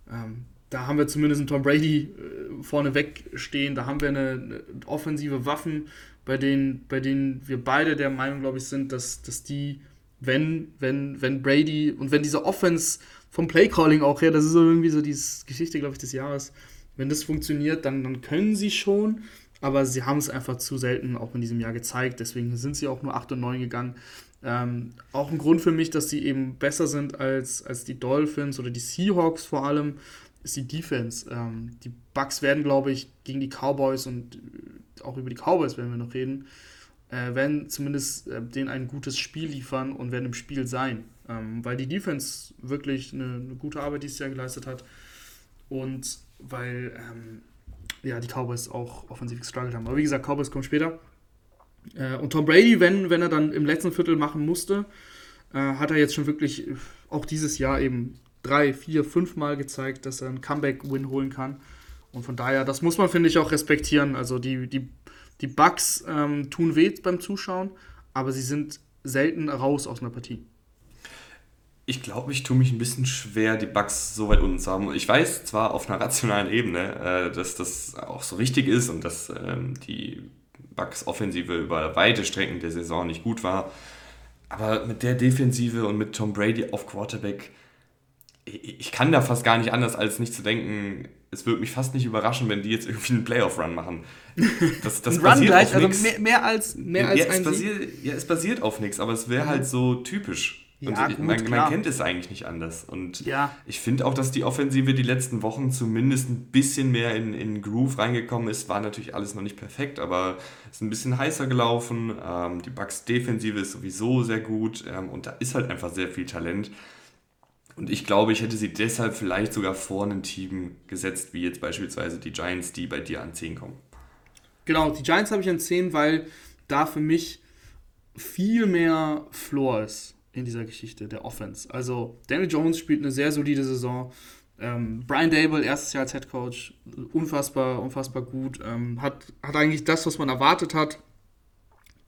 Ähm, da haben wir zumindest einen Tom Brady äh, vorne stehen, da haben wir eine, eine offensive Waffen, bei denen, bei denen wir beide der Meinung, glaube ich, sind, dass, dass die, wenn, wenn, wenn Brady und wenn diese Offense vom Playcalling auch her, das ist so irgendwie so die Geschichte, glaube ich, des Jahres, wenn das funktioniert, dann, dann können sie schon, aber sie haben es einfach zu selten auch in diesem Jahr gezeigt, deswegen sind sie auch nur 8 und 9 gegangen. Ähm, auch ein Grund für mich, dass sie eben besser sind als, als die Dolphins oder die Seahawks vor allem, ist die Defense. Ähm, die Bucks werden, glaube ich, gegen die Cowboys und auch über die Cowboys werden wir noch reden, äh, werden zumindest äh, denen ein gutes Spiel liefern und werden im Spiel sein. Ähm, weil die Defense wirklich eine, eine, gute Arbeit dieses Jahr geleistet hat und weil ähm, ja, die Cowboys auch offensiv gestruggelt haben. Aber wie gesagt, Cowboys kommen später. Äh, und Tom Brady, wenn, wenn er dann im letzten Viertel machen musste, äh, hat er jetzt schon wirklich auch dieses Jahr eben drei, vier, fünf Mal gezeigt, dass er einen Comeback-Win holen kann. Und von daher, das muss man, finde ich, auch respektieren. Also die, die, die Bugs ähm, tun weh beim Zuschauen, aber sie sind selten raus aus einer Partie. Ich glaube, ich tue mich ein bisschen schwer, die Bugs so weit unten zu haben. Ich weiß zwar auf einer rationalen Ebene, äh, dass das auch so richtig ist und dass ähm, die Bugs-Offensive über weite Strecken der Saison nicht gut war, aber mit der Defensive und mit Tom Brady auf Quarterback, ich kann da fast gar nicht anders, als nicht zu denken, es würde mich fast nicht überraschen, wenn die jetzt irgendwie einen Playoff-Run machen. Das, das ein Run gleich, also mehr, mehr, als, mehr als ja, ein es basiert, Ja, es basiert auf nichts, aber es wäre halt so typisch. Ja, und gut, man, man, kennt es eigentlich nicht anders. Und ja. ich finde auch, dass die Offensive die letzten Wochen zumindest ein bisschen mehr in, in Groove reingekommen ist. War natürlich alles noch nicht perfekt, aber es ist ein bisschen heißer gelaufen. Ähm, die Bucks Defensive ist sowieso sehr gut ähm, und da ist halt einfach sehr viel Talent. Und ich glaube, ich hätte sie deshalb vielleicht sogar vor ein Team gesetzt, wie jetzt beispielsweise die Giants, die bei dir an 10 kommen. Genau, die Giants habe ich an 10, weil da für mich viel mehr Floor ist in dieser Geschichte, der Offense. Also Daniel Jones spielt eine sehr solide Saison. Ähm, Brian Dable, erstes Jahr als Head Coach, unfassbar, unfassbar gut. Ähm, hat, hat eigentlich das, was man erwartet hat,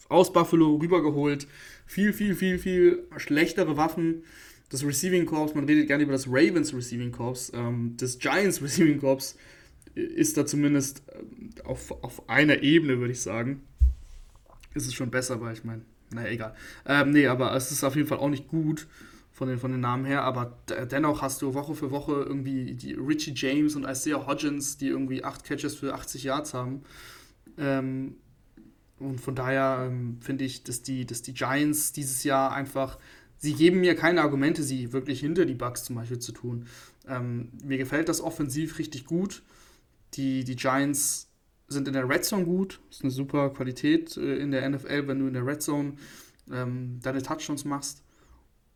aus Buffalo rübergeholt. Viel, viel, viel, viel schlechtere Waffen. Das Receiving Corps, man redet gerne über das Ravens Receiving Corps. Ähm, das Giants Receiving Corps ist da zumindest äh, auf, auf einer Ebene, würde ich sagen. Ist es schon besser, weil ich meine, naja, egal. Ähm, nee, aber es ist auf jeden Fall auch nicht gut von den, von den Namen her, aber dennoch hast du Woche für Woche irgendwie die Richie James und Isaiah Hodgins, die irgendwie acht Catches für 80 Yards haben. Ähm, und von daher ähm, finde ich, dass die, dass die Giants dieses Jahr einfach, sie geben mir keine Argumente, sie wirklich hinter die Bucks zum Beispiel zu tun. Ähm, mir gefällt das offensiv richtig gut. Die, die Giants sind in der Red Zone gut. Das ist eine super Qualität äh, in der NFL, wenn du in der Red Zone ähm, deine Touchdowns machst.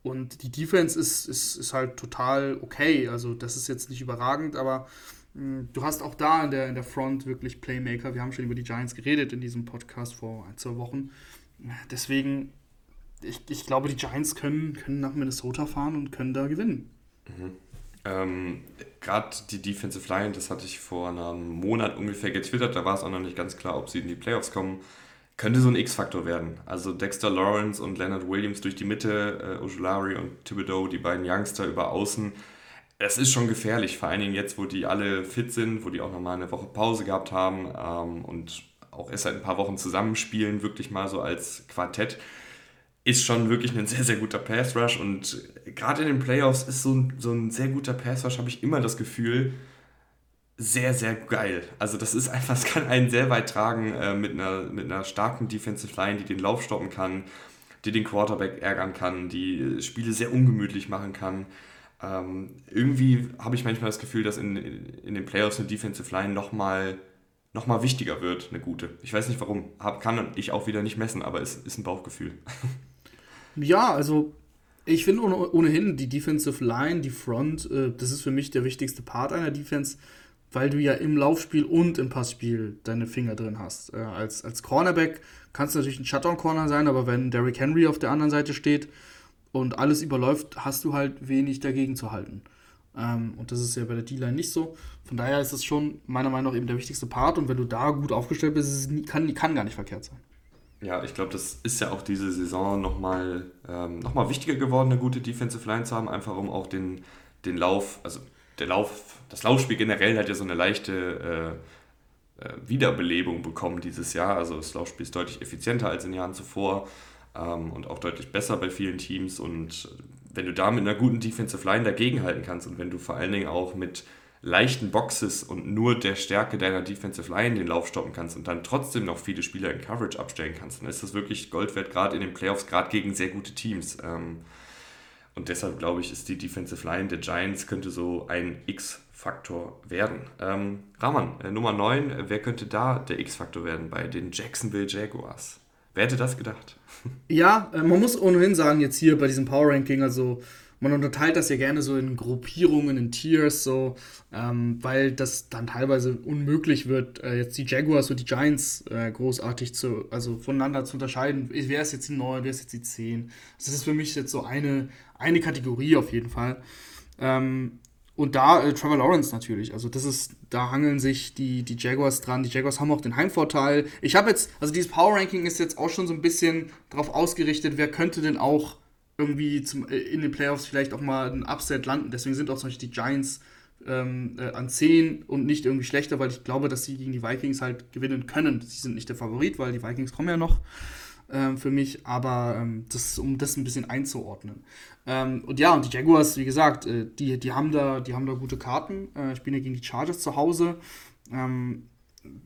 Und die Defense ist, ist, ist halt total okay. Also, das ist jetzt nicht überragend, aber mh, hm, du hast auch da in der, in der Front wirklich Playmaker. Wir haben schon über die Giants geredet in diesem Podcast vor ein, zwei Wochen. Deswegen, ich, ich glaube, die Giants können, können nach Minnesota fahren und können da gewinnen. Mhm. Ähm, Gerade die Defensive Line, das hatte ich vor einem Monat ungefähr getwittert, da war es auch noch nicht ganz klar, ob sie in die Playoffs kommen könnte so ein X-Faktor werden. Also Dexter Lawrence und Leonard Williams durch die Mitte, äh, Ojulari und Thibodeau, die beiden Youngster über Außen. Es ist schon gefährlich, vor allen Dingen jetzt, wo die alle fit sind, wo die auch nochmal eine Woche Pause gehabt haben ähm, und auch erst seit ein paar Wochen zusammenspielen, wirklich mal so als Quartett, ist schon wirklich ein sehr, sehr guter Pass-Rush und gerade in den Playoffs ist so ein, so ein sehr guter Pass-Rush, habe ich immer das Gefühl, sehr, sehr geil. Also das ist einfach, es kann einen sehr weit tragen äh, mit, einer, mit einer starken Defensive Line, die den Lauf stoppen kann, die den Quarterback ärgern kann, die Spiele sehr ungemütlich machen kann. Ähm, irgendwie habe ich manchmal das Gefühl, dass in, in den Playoffs eine Defensive Line nochmal noch mal wichtiger wird, eine gute. Ich weiß nicht warum. Hab, kann ich auch wieder nicht messen, aber es ist ein Bauchgefühl. Ja, also ich finde ohnehin die Defensive Line, die Front, äh, das ist für mich der wichtigste Part einer Defense weil du ja im Laufspiel und im Passspiel deine Finger drin hast. Äh, als, als Cornerback kannst du natürlich ein Shutdown-Corner sein, aber wenn Derrick Henry auf der anderen Seite steht und alles überläuft, hast du halt wenig dagegen zu halten. Ähm, und das ist ja bei der D-Line nicht so. Von daher ist das schon meiner Meinung nach eben der wichtigste Part. Und wenn du da gut aufgestellt bist, kann, kann gar nicht verkehrt sein. Ja, ich glaube, das ist ja auch diese Saison nochmal ähm, noch wichtiger geworden, eine gute Defensive Line zu haben, einfach um auch den, den Lauf, also der Lauf, das Laufspiel generell hat ja so eine leichte äh, äh, Wiederbelebung bekommen dieses Jahr. Also das Laufspiel ist deutlich effizienter als in Jahren zuvor ähm, und auch deutlich besser bei vielen Teams. Und wenn du da mit einer guten Defensive Line dagegenhalten kannst und wenn du vor allen Dingen auch mit leichten Boxes und nur der Stärke deiner Defensive Line den Lauf stoppen kannst und dann trotzdem noch viele Spieler in Coverage abstellen kannst, dann ist das wirklich Gold wert, gerade in den Playoffs, gerade gegen sehr gute Teams. Ähm, und deshalb glaube ich, ist die Defensive Line der Giants könnte so ein X-Faktor werden. Ähm, Rahman, äh, Nummer 9, wer könnte da der X-Faktor werden bei den Jacksonville Jaguars? Wer hätte das gedacht? Ja, äh, man muss ohnehin sagen, jetzt hier bei diesem Power Ranking, also man unterteilt das ja gerne so in Gruppierungen, in Tiers, so, ähm, weil das dann teilweise unmöglich wird, äh, jetzt die Jaguars und die Giants äh, großartig zu, also voneinander zu unterscheiden. Wer ist jetzt die 9, wer ist jetzt die 10? Das ist für mich jetzt so eine, eine Kategorie auf jeden Fall. Ähm, und da äh, Trevor Lawrence natürlich. Also das ist, da hangeln sich die, die Jaguars dran. Die Jaguars haben auch den Heimvorteil. Ich habe jetzt, also dieses Power Ranking ist jetzt auch schon so ein bisschen darauf ausgerichtet, wer könnte denn auch irgendwie zum, äh, in den Playoffs vielleicht auch mal ein Upset landen. Deswegen sind auch zum Beispiel die Giants ähm, äh, an 10 und nicht irgendwie schlechter, weil ich glaube, dass sie gegen die Vikings halt gewinnen können. Sie sind nicht der Favorit, weil die Vikings kommen ja noch ähm, für mich, aber ähm, das, um das ein bisschen einzuordnen. Ähm, und ja, und die Jaguars, wie gesagt, äh, die, die, haben da, die haben da gute Karten. Äh, spielen ja gegen die Chargers zu Hause. Ähm,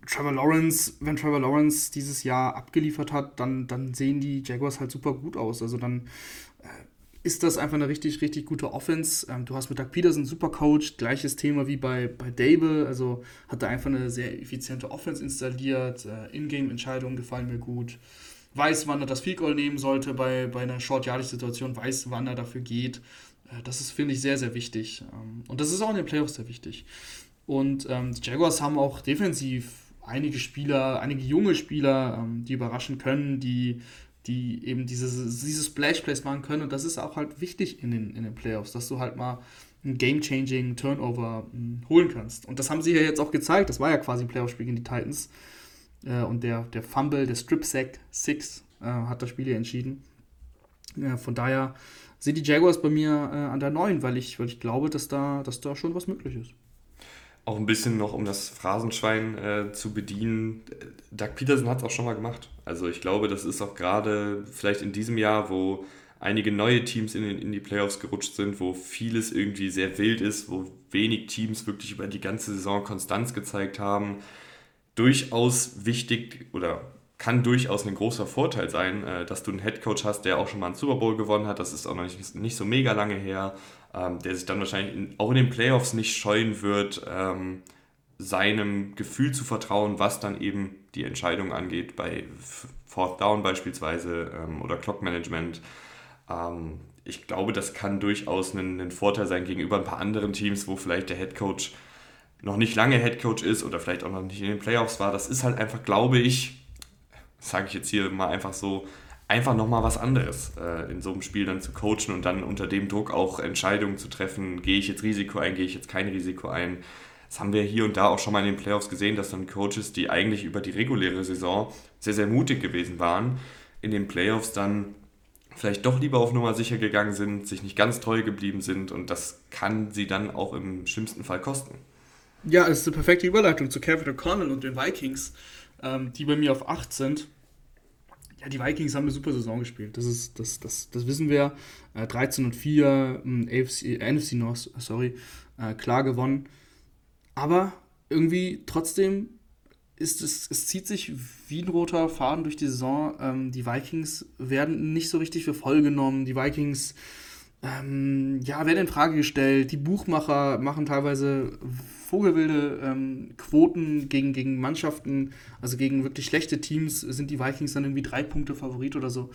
Trevor Lawrence, wenn Trevor Lawrence dieses Jahr abgeliefert hat, dann, dann sehen die Jaguars halt super gut aus. Also dann ist das einfach eine richtig, richtig gute Offense. Ähm, du hast mit Doug Peterson super Coach, gleiches Thema wie bei, bei Dable, also hat er einfach eine sehr effiziente Offense installiert. Äh, Ingame-Entscheidungen gefallen mir gut. Weiß, wann er das Field Goal nehmen sollte bei, bei einer Short-Yardage-Situation, weiß, wann er dafür geht. Äh, das ist, finde ich, sehr, sehr wichtig. Ähm, und das ist auch in den Playoffs sehr wichtig. Und ähm, die Jaguars haben auch defensiv einige Spieler, einige junge Spieler, ähm, die überraschen können, die die eben diese, diese Splash-Plays machen können. Und das ist auch halt wichtig in den, in den Playoffs, dass du halt mal ein Game-Changing Turnover mh, hm, holen kannst. Und das haben sie ja jetzt auch gezeigt. Das war ja quasi ein Playoff-Spiel gegen die Titans. Äh, und der, der Fumble, der Strip-Sack 6 äh, hat das Spiel hier entschieden. Ja, von daher sind die Jaguars bei mir äh, an der 9, weil ich, weil ich glaube, dass da, dass da schon was möglich ist. Auch ein bisschen noch, um das Phrasenschwein äh, zu bedienen. Doug Peterson hat es auch schon mal gemacht. Also ich glaube, das ist auch gerade vielleicht in diesem Jahr, wo einige neue Teams in, in die Playoffs gerutscht sind, wo vieles irgendwie sehr wild ist, wo wenig Teams wirklich über die ganze Saison Konstanz gezeigt haben, durchaus wichtig oder kann durchaus ein großer Vorteil sein, äh, dass du einen Headcoach hast, der auch schon mal einen Super Bowl gewonnen hat. Das ist auch noch nicht, nicht so mega lange her, ähm, der sich dann wahrscheinlich in, auch in den Playoffs nicht scheuen wird, ähm, seinem Gefühl zu vertrauen, was dann eben die Entscheidung angeht, bei Fourth Down beispielsweise ähm, oder Clock Management. ich glaube, das kann durchaus ein, ein Vorteil sein gegenüber ein paar anderen Teams, wo vielleicht der Headcoach noch nicht lange Headcoach ist oder vielleicht auch noch nicht in den Playoffs war. Das ist halt einfach, glaube ich, sage ich jetzt hier mal einfach so, einfach nochmal was anderes äh, in so einem Spiel dann zu coachen und dann unter dem Druck auch Entscheidungen zu treffen, gehe ich jetzt Risiko ein, gehe ich jetzt kein Risiko ein. Das haben wir hier und da auch schon mal in den Playoffs gesehen, dass dann Coaches, die eigentlich über die reguläre Saison sehr, sehr mutig gewesen waren, in den Playoffs dann vielleicht doch lieber auf Nummer sicher gegangen sind, sich nicht ganz treu geblieben sind und das kann sie dann auch im schlimmsten Fall kosten. Ja, es ist eine perfekte Überleitung zu Kevin O'Connell und den Vikings ähm, die bei mir auf 8 sind. Ja, die Vikings haben eine super Saison gespielt. Das, ist, das, das, das wissen wir. Äh, 13 und 4, äh, AFC, äh, NFC North, sorry, äh, klar gewonnen. Aber irgendwie trotzdem ist es, es zieht sich wie ein roter Faden durch die Saison. Ähm, die Vikings werden nicht so richtig für voll genommen. Die Vikings ähm, ja, werden in Frage gestellt. Die Buchmacher machen teilweise vogelwilde ähm, Quoten gegen, gegen Mannschaften, also gegen wirklich schlechte Teams, sind die Vikings dann irgendwie drei Punkte Favorit oder so.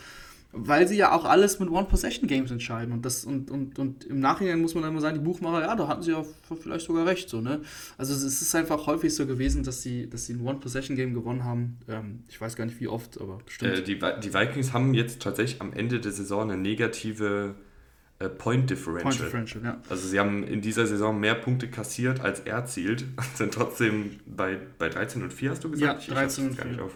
Weil sie ja auch alles mit One-Possession-Games entscheiden. Und, das, und, und, und im Nachhinein muss man dann immer sagen, die Buchmacher, ja, da hatten sie ja vielleicht sogar recht. So, ne? Also es ist einfach häufig so gewesen, dass sie, dass sie ein One-Possession-Game gewonnen haben. Ähm, ich weiß gar nicht wie oft, aber bestimmt. Äh, die, die Vikings haben jetzt tatsächlich am Ende der Saison eine negative Point Differential. Point Differential ja. Also sie haben in dieser Saison mehr Punkte kassiert, als er erzielt, sind trotzdem bei, bei 13 und 4, hast du gesagt? Ja, 13 und 4.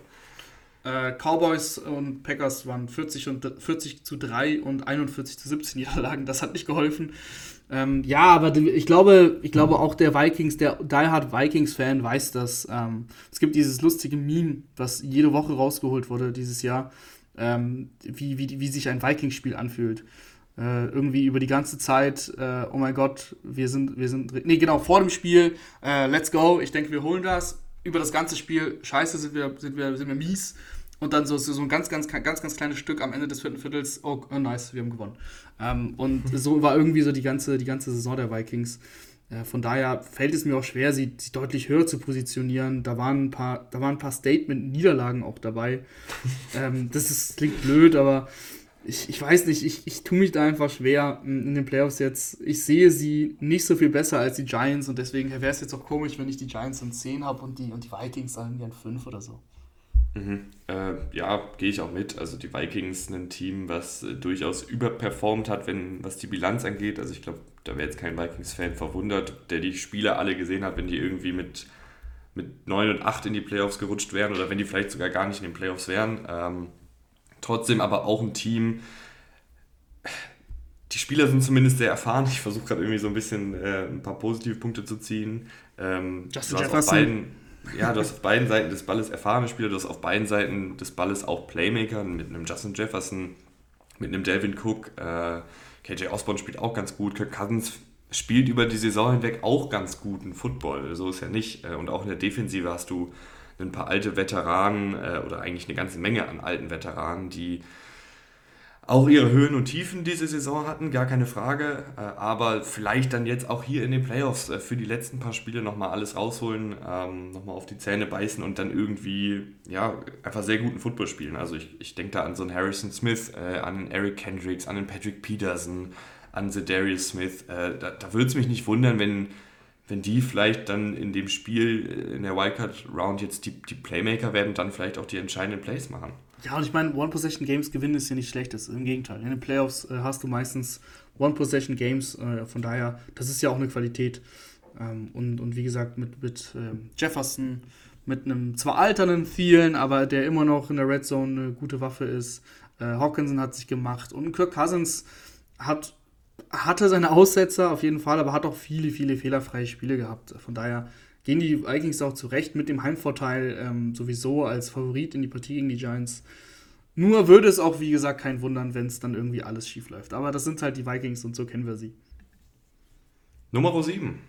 Äh, Cowboys und Packers waren 40, und, 40 zu 3 und 41 zu 17 Niederlagen. Das hat nicht geholfen. Ähm, ja, aber ich glaube, ich glaube auch der Vikings, der Die Hard Vikings-Fan weiß das. Ähm, es gibt dieses lustige Meme, was jede Woche rausgeholt wurde dieses Jahr, ähm, wie, wie, wie sich ein Vikings-Spiel anfühlt äh, irgendwie über die ganze Zeit, äh, oh mein Gott, wir sind, wir sind, nee, genau, vor dem Spiel, äh, let's go, ich denke, wir holen das. Über das ganze Spiel, scheiße, sind wir, sind wir, sind wir mies. Und dann so, so ein ganz, ganz, ganz, ganz kleines Stück am Ende des vierten Viertels, oh, oh nice, wir haben gewonnen. Ähm, und so war irgendwie so die ganze, die ganze Saison der Vikings. Äh, von daher fällt es mir auch schwer, sie, sie, deutlich höher zu positionieren. Da waren ein paar, da waren ein paar Statement-Niederlagen auch dabei. ähm, das ist, klingt blöd, aber ich, ich weiß nicht, ich, ich tue mich da einfach schwer in den Playoffs jetzt. Ich sehe sie nicht so viel besser als die Giants und deswegen wäre es jetzt auch komisch, wenn ich die Giants an 10 habe und die, und die Vikings sagen an 5 oder so. Mhm. Äh, ja, gehe ich auch mit. Also die Vikings ein Team, was äh, durchaus überperformt hat, wenn, was die Bilanz angeht. Also ich glaube, da wäre jetzt kein Vikings-Fan verwundert, der die Spiele alle gesehen hat, wenn die irgendwie mit, mit 9 und 8 in die Playoffs gerutscht wären oder wenn die vielleicht sogar gar nicht in den Playoffs wären. Ähm, Trotzdem aber auch ein Team. Die Spieler sind zumindest sehr erfahren. Ich versuche gerade irgendwie so ein bisschen äh, ein paar positive Punkte zu ziehen. Ähm, Justin du Jefferson. Beiden, ja, du hast auf beiden Seiten des Balles erfahrene Spieler, du hast auf beiden Seiten des Balles auch Playmaker mit einem Justin Jefferson, mit einem Delvin Cook. Äh, KJ Osborne spielt auch ganz gut. Kirk Cousins spielt über die Saison hinweg auch ganz guten Football. So ist ja nicht. Äh, und auch in der Defensive hast du ein paar alte Veteranen äh, oder eigentlich eine ganze Menge an alten Veteranen, die auch ihre Höhen und Tiefen diese Saison hatten, gar keine Frage. Äh, aber vielleicht dann jetzt auch hier in den Playoffs äh, für die letzten paar Spiele nochmal alles rausholen, ähm, nochmal auf die Zähne beißen und dann irgendwie ja, einfach sehr guten Football spielen. Also ich, ich denke da an so einen Harrison Smith, äh, an einen Eric Kendricks, an einen Patrick Peterson, an The Darius Smith. Äh, da da würde es mich nicht wundern, wenn wenn die vielleicht dann in dem Spiel, äh, in der Wildcard-Round jetzt die, die Playmaker werden, dann vielleicht auch die entscheidenden Plays machen. Ja, und ich meine, One-Possession-Games gewinnen ist ja nicht schlechtes. Im Gegenteil. In den Playoffs äh, hast du meistens One-Possession-Games. Äh, von daher, das ist ja auch eine Qualität. Ähm, und, und wie gesagt, mit, mit ähm, Jefferson, mit einem zwar alternden Thielen, aber der immer noch in der Red Zone eine gute Waffe ist. Äh, Hawkinson hat sich gemacht. Und Kirk Cousins hat, hatte seine Aussetzer auf jeden Fall, aber hat auch viele, viele fehlerfreie Spiele gehabt. Von daher gehen die Vikings auch zurecht mit dem Heimvorteil ähm, sowieso als Favorit in die Partie gegen die Giants. Nur würde es auch, wie gesagt, kein wundern, wenn es dann irgendwie alles schief läuft. Aber das sind halt die Vikings und so kennen wir sie. Nummer 7.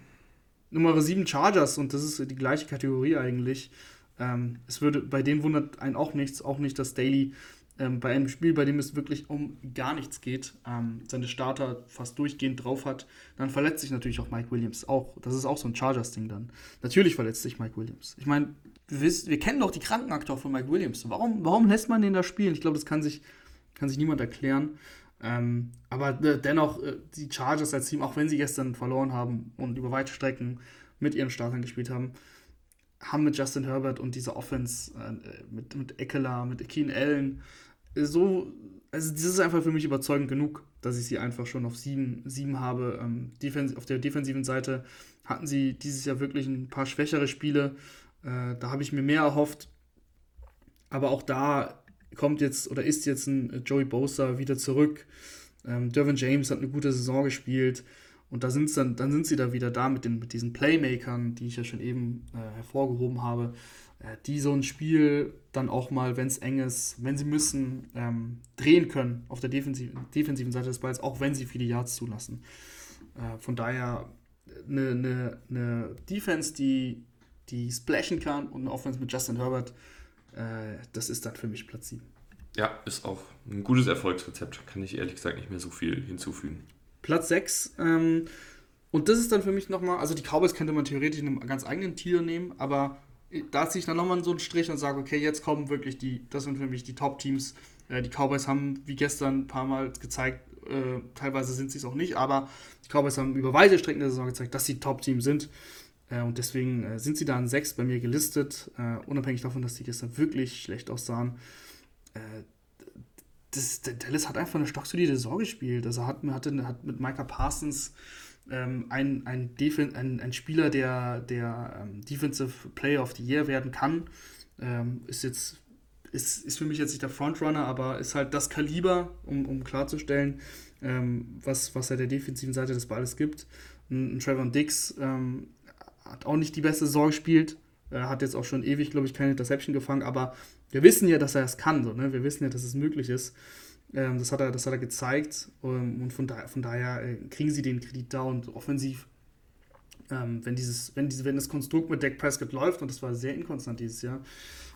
Nummer 7 Chargers und das ist die gleiche Kategorie eigentlich. Ähm, es würde, bei denen wundert einen auch nichts, auch nicht, dass Daly ähm, bei einem Spiel, bei dem es wirklich um gar nichts geht, ähm, seine Starter fast durchgehend drauf hat, dann verletzt sich natürlich auch Mike Williams. Auch, das ist auch so ein Chargers-Ding dann. Natürlich verletzt sich Mike Williams. Ich meine, wir, wir, kennen doch die Krankenakte von Mike Williams. Warum, warum lässt man den da spielen? Ich glaube, das kann sich, kann sich niemand erklären. Ähm, aber äh, dennoch, äh, die Chargers als Team, auch wenn sie gestern verloren haben und über weite Strecken mit ihren Startern gespielt haben, haben mit Justin Herbert und dieser Offense, äh, mit, mit Eckler, mit Keen Allen, so, also das ist einfach für mich überzeugend genug, dass ich sie einfach schon auf 7, 7 habe. Ähm, auf der defensiven Seite hatten sie dieses Jahr wirklich ein paar schwächere Spiele. Äh, da habe ich mir mehr erhofft. Aber auch da kommt jetzt oder ist jetzt ein Joey Bosa wieder zurück. Ähm, Dervin James hat eine gute Saison gespielt. Und da sind's dann, dann sind sie da wieder da mit, den, mit diesen Playmakern, die ich ja schon eben äh, hervorgehoben habe. Äh, die so ein Spiel dann auch mal, wenn es eng ist, wenn sie müssen, ähm, drehen können auf der defensiven, defensiven Seite des Balls, auch wenn sie viele Yards zulassen. Äh, von daher eine, eine, eine Defense, die, die splashen kann und eine Offense mit Justin Herbert, äh, das ist dann für mich Platz 7. Ja, ist auch ein gutes Erfolgsrezept. Kann ich ehrlich gesagt nicht mehr so viel hinzufügen. Platz 6. Ähm, und das ist dann für mich nochmal, also die Cowboys könnte man theoretisch in einem ganz eigenen Tier nehmen, aber da ziehe ich dann nochmal so einen Strich und sage, okay, jetzt kommen wirklich die, das sind für mich die Top-Teams. Äh, die Cowboys haben, wie gestern ein paar Mal gezeigt, äh, teilweise sind sie es auch nicht, aber die Cowboys haben über weite Strecken der Saison gezeigt, dass sie Top-Team sind. Äh, und deswegen äh, sind sie da an 6 bei mir gelistet, äh, unabhängig davon, dass die gestern wirklich schlecht aussahen. Äh, das, Dallas hat einfach eine stocksolide Saison gespielt. Also hat, hatte, hat mit Micah Parsons ähm, ein, ein, ein, ein, Spieler, der, der ähm, Defensive Player of the Year werden kann. Ähm, ist jetzt ist, ist für mich jetzt nicht der Frontrunner, aber ist halt das Kaliber, um, um klarzustellen, ähm, was, was er der defensiven Seite des Balles gibt. Ein, ein Trevor Dix ähm, hat auch nicht die beste Saison gespielt, er hat jetzt auch schon ewig, glaube ich, keine Interception gefangen, aber wir wissen ja, dass er es kann, so, ne? wir wissen ja, dass es möglich ist. Ähm, das, hat er, das hat er gezeigt ähm, und von, da, von daher äh, kriegen sie den Kredit da und offensiv, ähm, wenn, dieses, wenn, diese, wenn das Konstrukt mit Dak Prescott läuft, und das war sehr inkonstant dieses Jahr,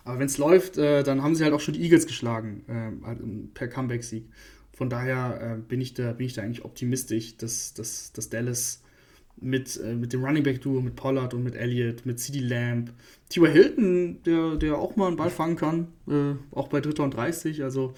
aber wenn es läuft, äh, dann haben sie halt auch schon die Eagles geschlagen äh, per Comeback-Sieg. Von daher äh, bin, ich da, bin ich da eigentlich optimistisch, dass, dass, dass Dallas mit, äh, mit dem Running Back Duo, mit Pollard und mit Elliott, mit CD Lamb, T.Y. Hilton, der, der auch mal einen Ball fangen kann, äh, auch bei Dritter und 30, also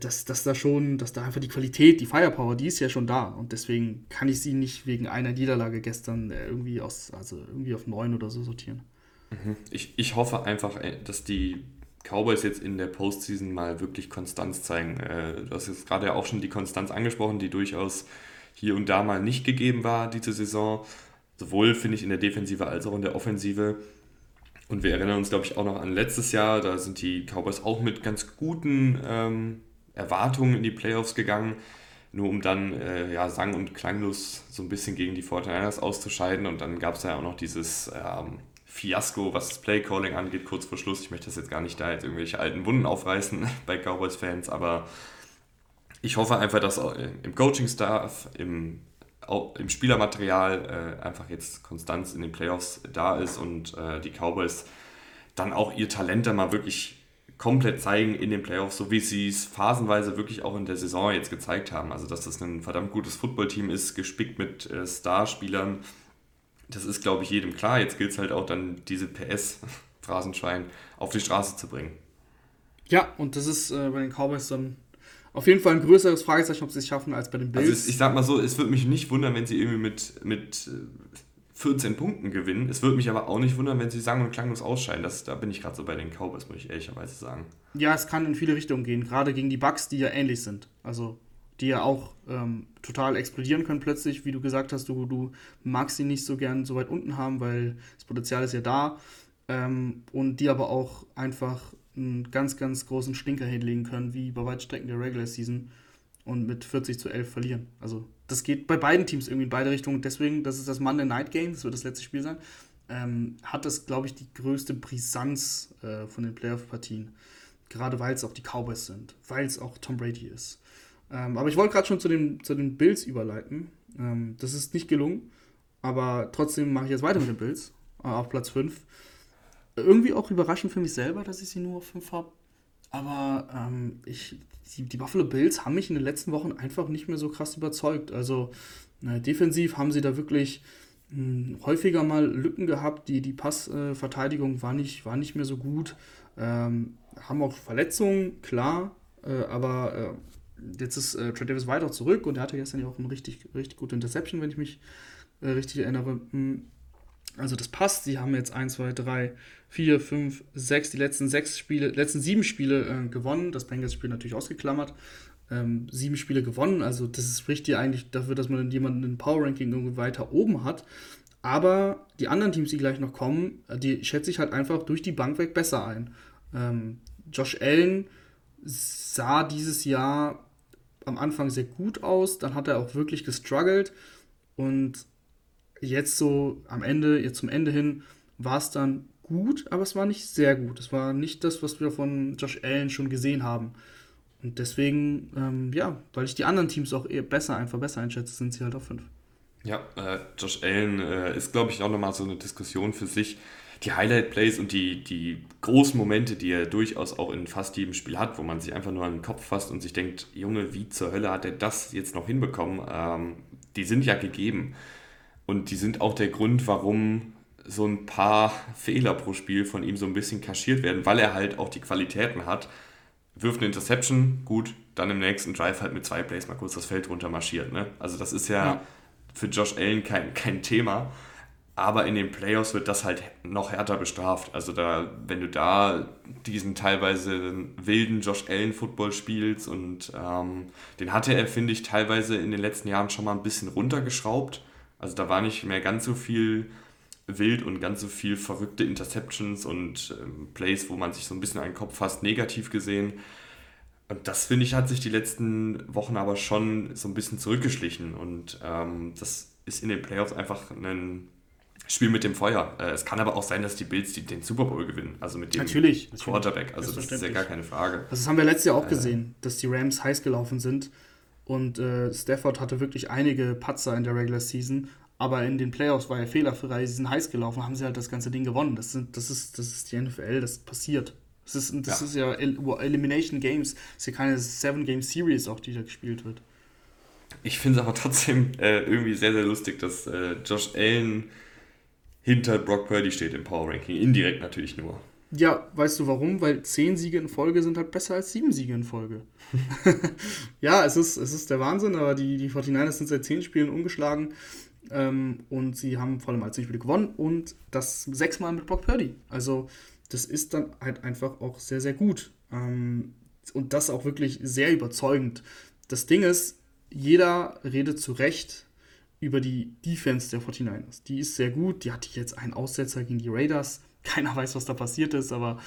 dass, dass da schon, dass da einfach die Qualität, die Firepower, die ist ja schon da. Und deswegen kann ich sie nicht wegen einer Niederlage gestern äh, irgendwie aus, also irgendwie auf 9 oder so sortieren. Mhm. Ich, ich hoffe einfach, äh, dass die Cowboys jetzt in der Postseason mal wirklich Konstanz zeigen. Du hast jetzt gerade auch schon die Konstanz angesprochen, die durchaus hier und da mal nicht gegeben war diese Saison. Sowohl finde ich in der Defensive als auch in der Offensive. Und wir erinnern uns, glaube ich, auch noch an letztes Jahr. Da sind die Cowboys auch mit ganz guten ähm, Erwartungen in die Playoffs gegangen, nur um dann äh, ja, sang- und klanglos so ein bisschen gegen die 49ers auszuscheiden. Und dann gab es ja auch noch dieses ähm, Fiasko, was das Playcalling angeht, kurz vor Schluss. Ich möchte das jetzt gar nicht da jetzt irgendwelche alten Wunden aufreißen bei Cowboys-Fans, aber ich hoffe einfach, dass im Coaching-Staff, im, im Spielermaterial äh, einfach jetzt Konstanz in den Playoffs da ist und äh, die Cowboys dann auch ihr Talent da mal wirklich komplett zeigen in den Playoffs, so wie sie es phasenweise wirklich auch in der Saison jetzt gezeigt haben. Also, dass das ein verdammt gutes Footballteam ist, gespickt mit äh, Starspielern. Das ist, glaube ich, jedem klar. Jetzt gilt es halt auch dann, diese PS-Phrasenschwein auf die Straße zu bringen. Ja, und das ist äh, bei den Cowboys dann auf jeden Fall ein größeres Fragezeichen, ob sie es schaffen, als bei den Bills. Also ich sag mal so, es würde mich nicht wundern, wenn sie irgendwie mit, mit 14 Punkten gewinnen. Es würde mich aber auch nicht wundern, wenn sie sang- und klanglos ausscheiden. Das, da bin ich gerade so bei den Cowboys, muss ich ehrlicherweise sagen. Ja, es kann in viele Richtungen gehen, gerade gegen die Bucks, die ja ähnlich sind. Also die ja auch ähm, total explodieren können plötzlich, wie du gesagt hast, du, du magst sie nicht so gern so weit unten haben, weil das Potenzial ist ja da. Ähm, und die aber auch einfach einen ganz, ganz großen Stinker hinlegen können, wie bei Weitstrecken der Regular Season und mit 40 zu 11 verlieren. Also das geht bei beiden Teams irgendwie in beide Richtungen. Deswegen, das ist das Monday Night Game, das wird das letzte Spiel sein, ähm, hat das, glaube ich, die größte Brisanz äh, von den Playoff-Partien. Gerade weil es auch die Cowboys sind, weil es auch Tom Brady ist. Ähm, aber ich wollte gerade schon zu den, zu den Bills überleiten. Ähm, das ist nicht gelungen, aber trotzdem mache ich jetzt weiter mit den Bills, äh, auf Platz 5. Irgendwie auch überraschend für mich selber, dass ich sie nur auf 5 habe. Aber ähm, ich, die, die, Buffalo Bills haben mich in den letzten Wochen einfach nicht mehr so krass überzeugt. Also äh, defensiv haben sie da wirklich mh, hm, häufiger mal Lücken gehabt. Die, die Passverteidigung äh, war, nicht, war nicht mehr so gut. Ähm, haben auch Verletzungen, klar. Äh, aber äh, jetzt ist äh, Trey Davis weiter zurück und er hatte gestern ja auch eine richtig, richtig gute Interception, wenn ich mich äh, richtig erinnere. Hm, also das passt. Sie haben jetzt 1, 2, 3, 4, 5, 6, die letzten sechs Spiele, letzten sieben Spiele äh, gewonnen. Das Bengals-Spiel natürlich ausgeklammert. Ähm, sieben Spiele gewonnen. Also das spricht dir eigentlich dafür, dass man jemanden im Power-Ranking weiter oben hat. Aber die anderen Teams, die gleich noch kommen, äh, die schätze ich halt einfach durch die Bank weg besser ein. Ähm, Josh Allen sah dieses Jahr am Anfang sehr gut aus, dann hat er auch wirklich gestruggelt und jetzt so am Ende, jetzt zum Ende hin, war es dann gut, aber es war nicht sehr gut. Es war nicht das, was wir von Josh Allen schon gesehen haben. Und deswegen, ähm, ja, weil ich die anderen Teams auch eher besser, einfach besser einschätze, sind sie halt auf 5. Ja, äh, Josh Allen äh, ist, glaube ich, auch nochmal so eine Diskussion für sich. Die Highlight-Plays und die, die großen Momente, die er durchaus auch in fast jedem Spiel hat, wo man sich einfach nur an den Kopf fasst und sich denkt, Junge, wie zur Hölle hat er das jetzt noch hinbekommen? Ähm, die sind ja gegeben. Und die sind auch der Grund, warum so ein paar Fehler pro Spiel von ihm so ein bisschen kaschiert werden, weil er halt auch die Qualitäten hat. Wirft eine Interception, gut, dann im nächsten Drive halt mit zwei Plays mal kurz das Feld runter marschiert. Ne? Also das ist ja, ja, für Josh Allen kein, kein Thema. Aber in den Playoffs wird das halt noch härter bestraft. Also da, wenn du da diesen teilweise wilden Josh Allen Football spielst und ähm, den hatte er, finde ich, teilweise in den letzten Jahren schon mal ein bisschen runtergeschraubt also da war nicht mehr ganz so viel wild und ganz so viel verrückte Interceptions und ähm, Plays, wo man sich so ein bisschen einen Kopf fasst, negativ gesehen. Und das, finde ich, hat sich die letzten Wochen aber schon so ein bisschen zurückgeschlichen. Und ähm, das ist in den Playoffs einfach ein Spiel mit dem Feuer. Äh, es kann aber auch sein, dass die Bills die, den Super Bowl gewinnen. Also mit dem natürlich, Quarterback. Also das ist ja gar keine Frage. Also das haben wir letztes Jahr auch äh, gesehen, dass die Rams heiß gelaufen sind. Und äh, Stafford hatte wirklich einige Patzer in der Regular Season, aber in den Playoffs war er fehlerfrei, sie sind heiß gelaufen, haben sie halt das ganze Ding gewonnen. Das, sind, das, ist, das ist die NFL, das passiert. Das ist, das ja. ist ja El Elimination Games, das ist ja keine Seven-Game-Series auch, die da gespielt wird. Ich finde es aber trotzdem äh, irgendwie sehr, sehr lustig, dass äh, Josh Allen hinter Brock Purdy steht im Power Ranking. Indirekt natürlich nur. Ja, weißt du warum? Weil zehn Siege in Folge sind halt besser als sieben Siege in Folge. ja, es ist, es ist der Wahnsinn, aber die, die 49ers sind seit zehn Spielen ungeschlagen ähm, und sie haben vor allem als zehn Spiele gewonnen und das sechsmal mit Brock Purdy. Also, das ist dann halt einfach auch sehr, sehr gut. Ähm, und das auch wirklich sehr überzeugend. Das Ding ist, jeder redet zu Recht über die Defense der 49ers. Die ist sehr gut. Die hatte jetzt einen Aussetzer gegen die Raiders keiner weiß, was da passiert ist, aber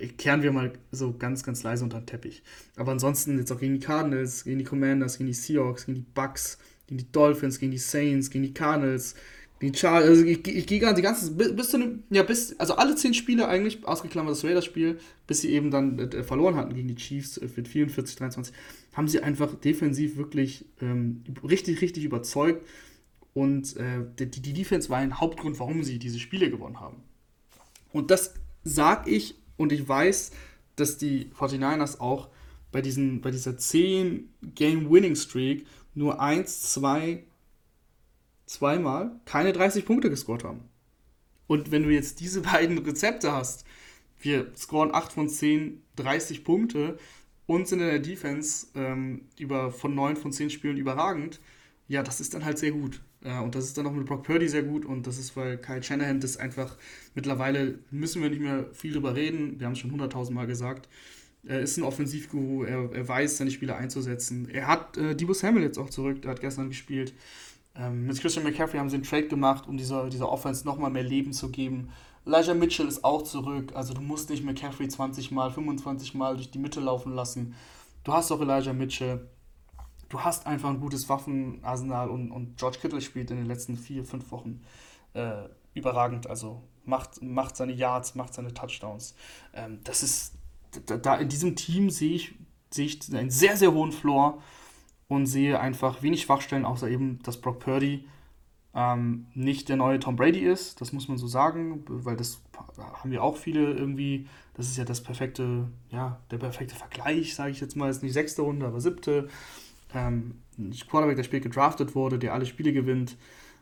äh, kehren wir mal so ganz, ganz leise unter den Teppich. Aber ansonsten jetzt auch gegen die Cardinals, gegen die Commanders, gegen die Seahawks, gegen die Bucks, gegen die Dolphins, gegen die Saints, gegen die Cardinals, gegen die Chargers. Also ich, ich, ich gehe gar die ganzen, bis, bis zu dem, ja, bis, also alle zehn Spiele eigentlich, ausgeklammert das Raiders-Spiel, bis sie eben dann äh, verloren hatten gegen die Chiefs äh, mit 44, 23, haben sie einfach defensiv wirklich ähm, richtig, richtig überzeugt. Und äh, die, die Defense war ein Hauptgrund, warum sie diese Spiele gewonnen haben. Und das sage ich und ich weiß, dass die 49ers auch bei, diesen, bei dieser 10-Game-Winning-Streak nur 1, 2, zweimal keine 30 Punkte gescored haben. Und wenn du jetzt diese beiden Rezepte hast, wir scoren 8 von 10, 30 Punkte und sind in der Defense ähm, über, von 9 von 10 Spielen überragend, ja, das ist dann halt sehr gut. Äh, und das ist dann auch mit Brock Purdy sehr gut. Und das ist, weil Kyle Shanahan das einfach mittlerweile müssen wir nicht mehr viel drüber reden. Wir haben es schon hunderttausend Mal gesagt. Er ist ein Offensivguru, er, er weiß, seine Spieler einzusetzen. Er hat äh, Debo Samuel jetzt auch zurück, der hat gestern gespielt. Ähm, mit Christian McCaffrey haben sie einen Trade gemacht, um dieser, dieser Offense nochmal mehr Leben zu geben. Elijah Mitchell ist auch zurück, also du musst nicht McCaffrey 20 Mal, 25 Mal durch die Mitte laufen lassen. Du hast auch Elijah Mitchell. Du hast einfach ein gutes Waffenarsenal und, und George Kittle spielt in den letzten vier, fünf Wochen äh, überragend. Also macht, macht seine Yards, macht seine Touchdowns. Ähm, das ist, da, da, in diesem Team sehe ich, sehe ich einen sehr, sehr hohen Floor und sehe einfach wenig Schwachstellen, außer eben, dass Brock Purdy ähm, nicht der neue Tom Brady ist. Das muss man so sagen, weil das haben ja auch viele irgendwie. Das ist ja das perfekte, ja, der perfekte Vergleich, sage ich jetzt mal. Ist nicht sechste Runde, aber siebte. Ähm, ein Quarterback, der spät gedraftet wurde, der alle Spiele gewinnt,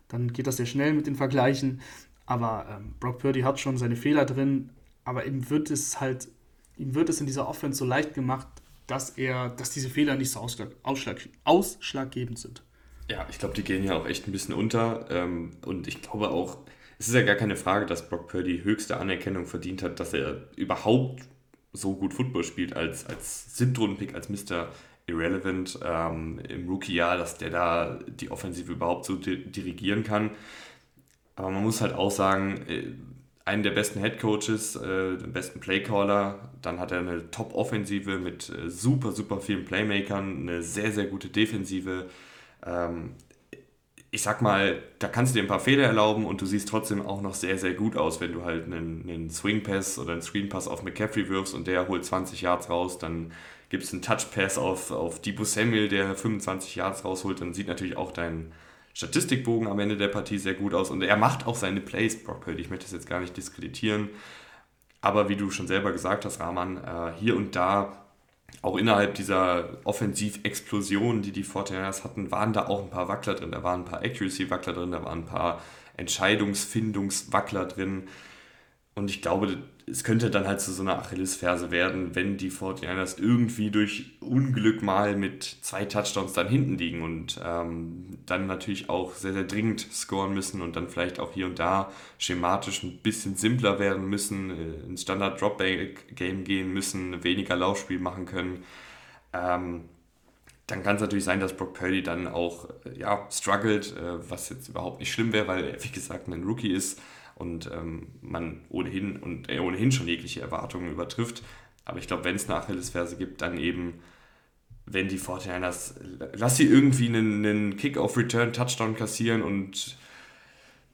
dann geht das sehr schnell mit den Vergleichen. Aber ähm, Brock Purdy hat schon seine Fehler drin, aber ihm wird es halt, ihm wird es in dieser Offense so leicht gemacht, dass er, dass diese Fehler nicht so ausschlag, ausschlag, ausschlaggebend sind. Ja, ich glaube, die gehen ja auch echt ein bisschen unter. Ähm, und ich glaube auch, es ist ja gar keine Frage, dass Brock Purdy höchste Anerkennung verdient hat, dass er überhaupt so gut Football spielt als, als Siebtrunden-Pick, als Mr. Irrelevant ähm, im Rookie-Jahr, dass der da die Offensive überhaupt so di dirigieren kann. Aber man muss halt auch sagen, äh, einen der besten Head Coaches, äh, den besten Playcaller, dann hat er eine Top-Offensive mit äh, super, super vielen Playmakern, eine sehr, sehr gute Defensive. Ähm, ich sag mal, da kannst du dir ein paar Fehler erlauben und du siehst trotzdem auch noch sehr, sehr gut aus, wenn du halt einen, einen Swing Pass oder einen Screen Pass auf McCaffrey wirfst und der holt 20 Yards raus, dann gibt es einen Touch Pass auf, auf Debo Samuel, der 25 Yards rausholt, dann sieht natürlich auch dein Statistikbogen am Ende der Partie sehr gut aus und er macht auch seine Plays, Brock Purdy. Ich möchte das jetzt gar nicht diskreditieren, aber wie du schon selber gesagt hast, Rahman, äh, hier und da auch innerhalb dieser Offensivexplosion, die die 49ers hatten, waren da auch ein paar Wackler drin. Da waren ein paar Accuracy-Wackler drin, da waren ein paar Entscheidungsfindungswackler drin. Und ich glaube, es könnte dann halt zu so einer Achillesferse werden, wenn die 49ers irgendwie durch Unglück mal mit zwei Touchdowns dann hinten liegen und ähm, dann natürlich auch sehr, sehr dringend scoren müssen und dann vielleicht auch hier und da schematisch ein bisschen simpler werden müssen, äh, ins Standard-Drop-Game gehen müssen, weniger Laufspiel machen können. Ähm, dann kann es natürlich sein, dass Brock Purdy dann auch äh, ja, struggelt, äh, was jetzt überhaupt nicht schlimm wäre, weil er, wie gesagt, ein Rookie ist und ähm, man ohnehin und er ohnehin schon jegliche Erwartungen übertrifft. Aber ich glaube, wenn es eine Achillesferse gibt, dann eben, wenn die 49ers, lass sie irgendwie einen, einen Kick-Off-Return-Touchdown kassieren und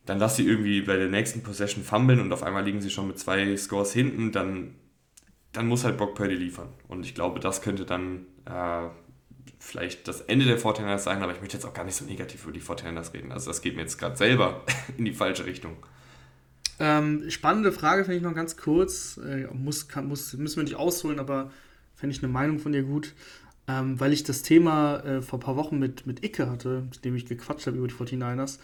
dann lass sie irgendwie bei der nächsten Possession fummeln und auf einmal liegen sie schon mit zwei Scores hinten, dann, dann muss halt Brock Purdy liefern. Und ich glaube, das könnte dann äh, vielleicht das Ende der 49ers sein, aber ich möchte jetzt auch gar nicht so negativ über die 49ers reden. Also das geht mir jetzt gerade selber in die falsche Richtung. Ähm, spannende Frage, finde ich noch ganz kurz. Äh, muss, kann, muss, müssen wir nicht ausholen, aber fände ich eine Meinung von dir gut. Ähm, weil ich das Thema äh, vor ein paar Wochen mit, mit Icke hatte, mit dem ich gequatscht habe über die 49ers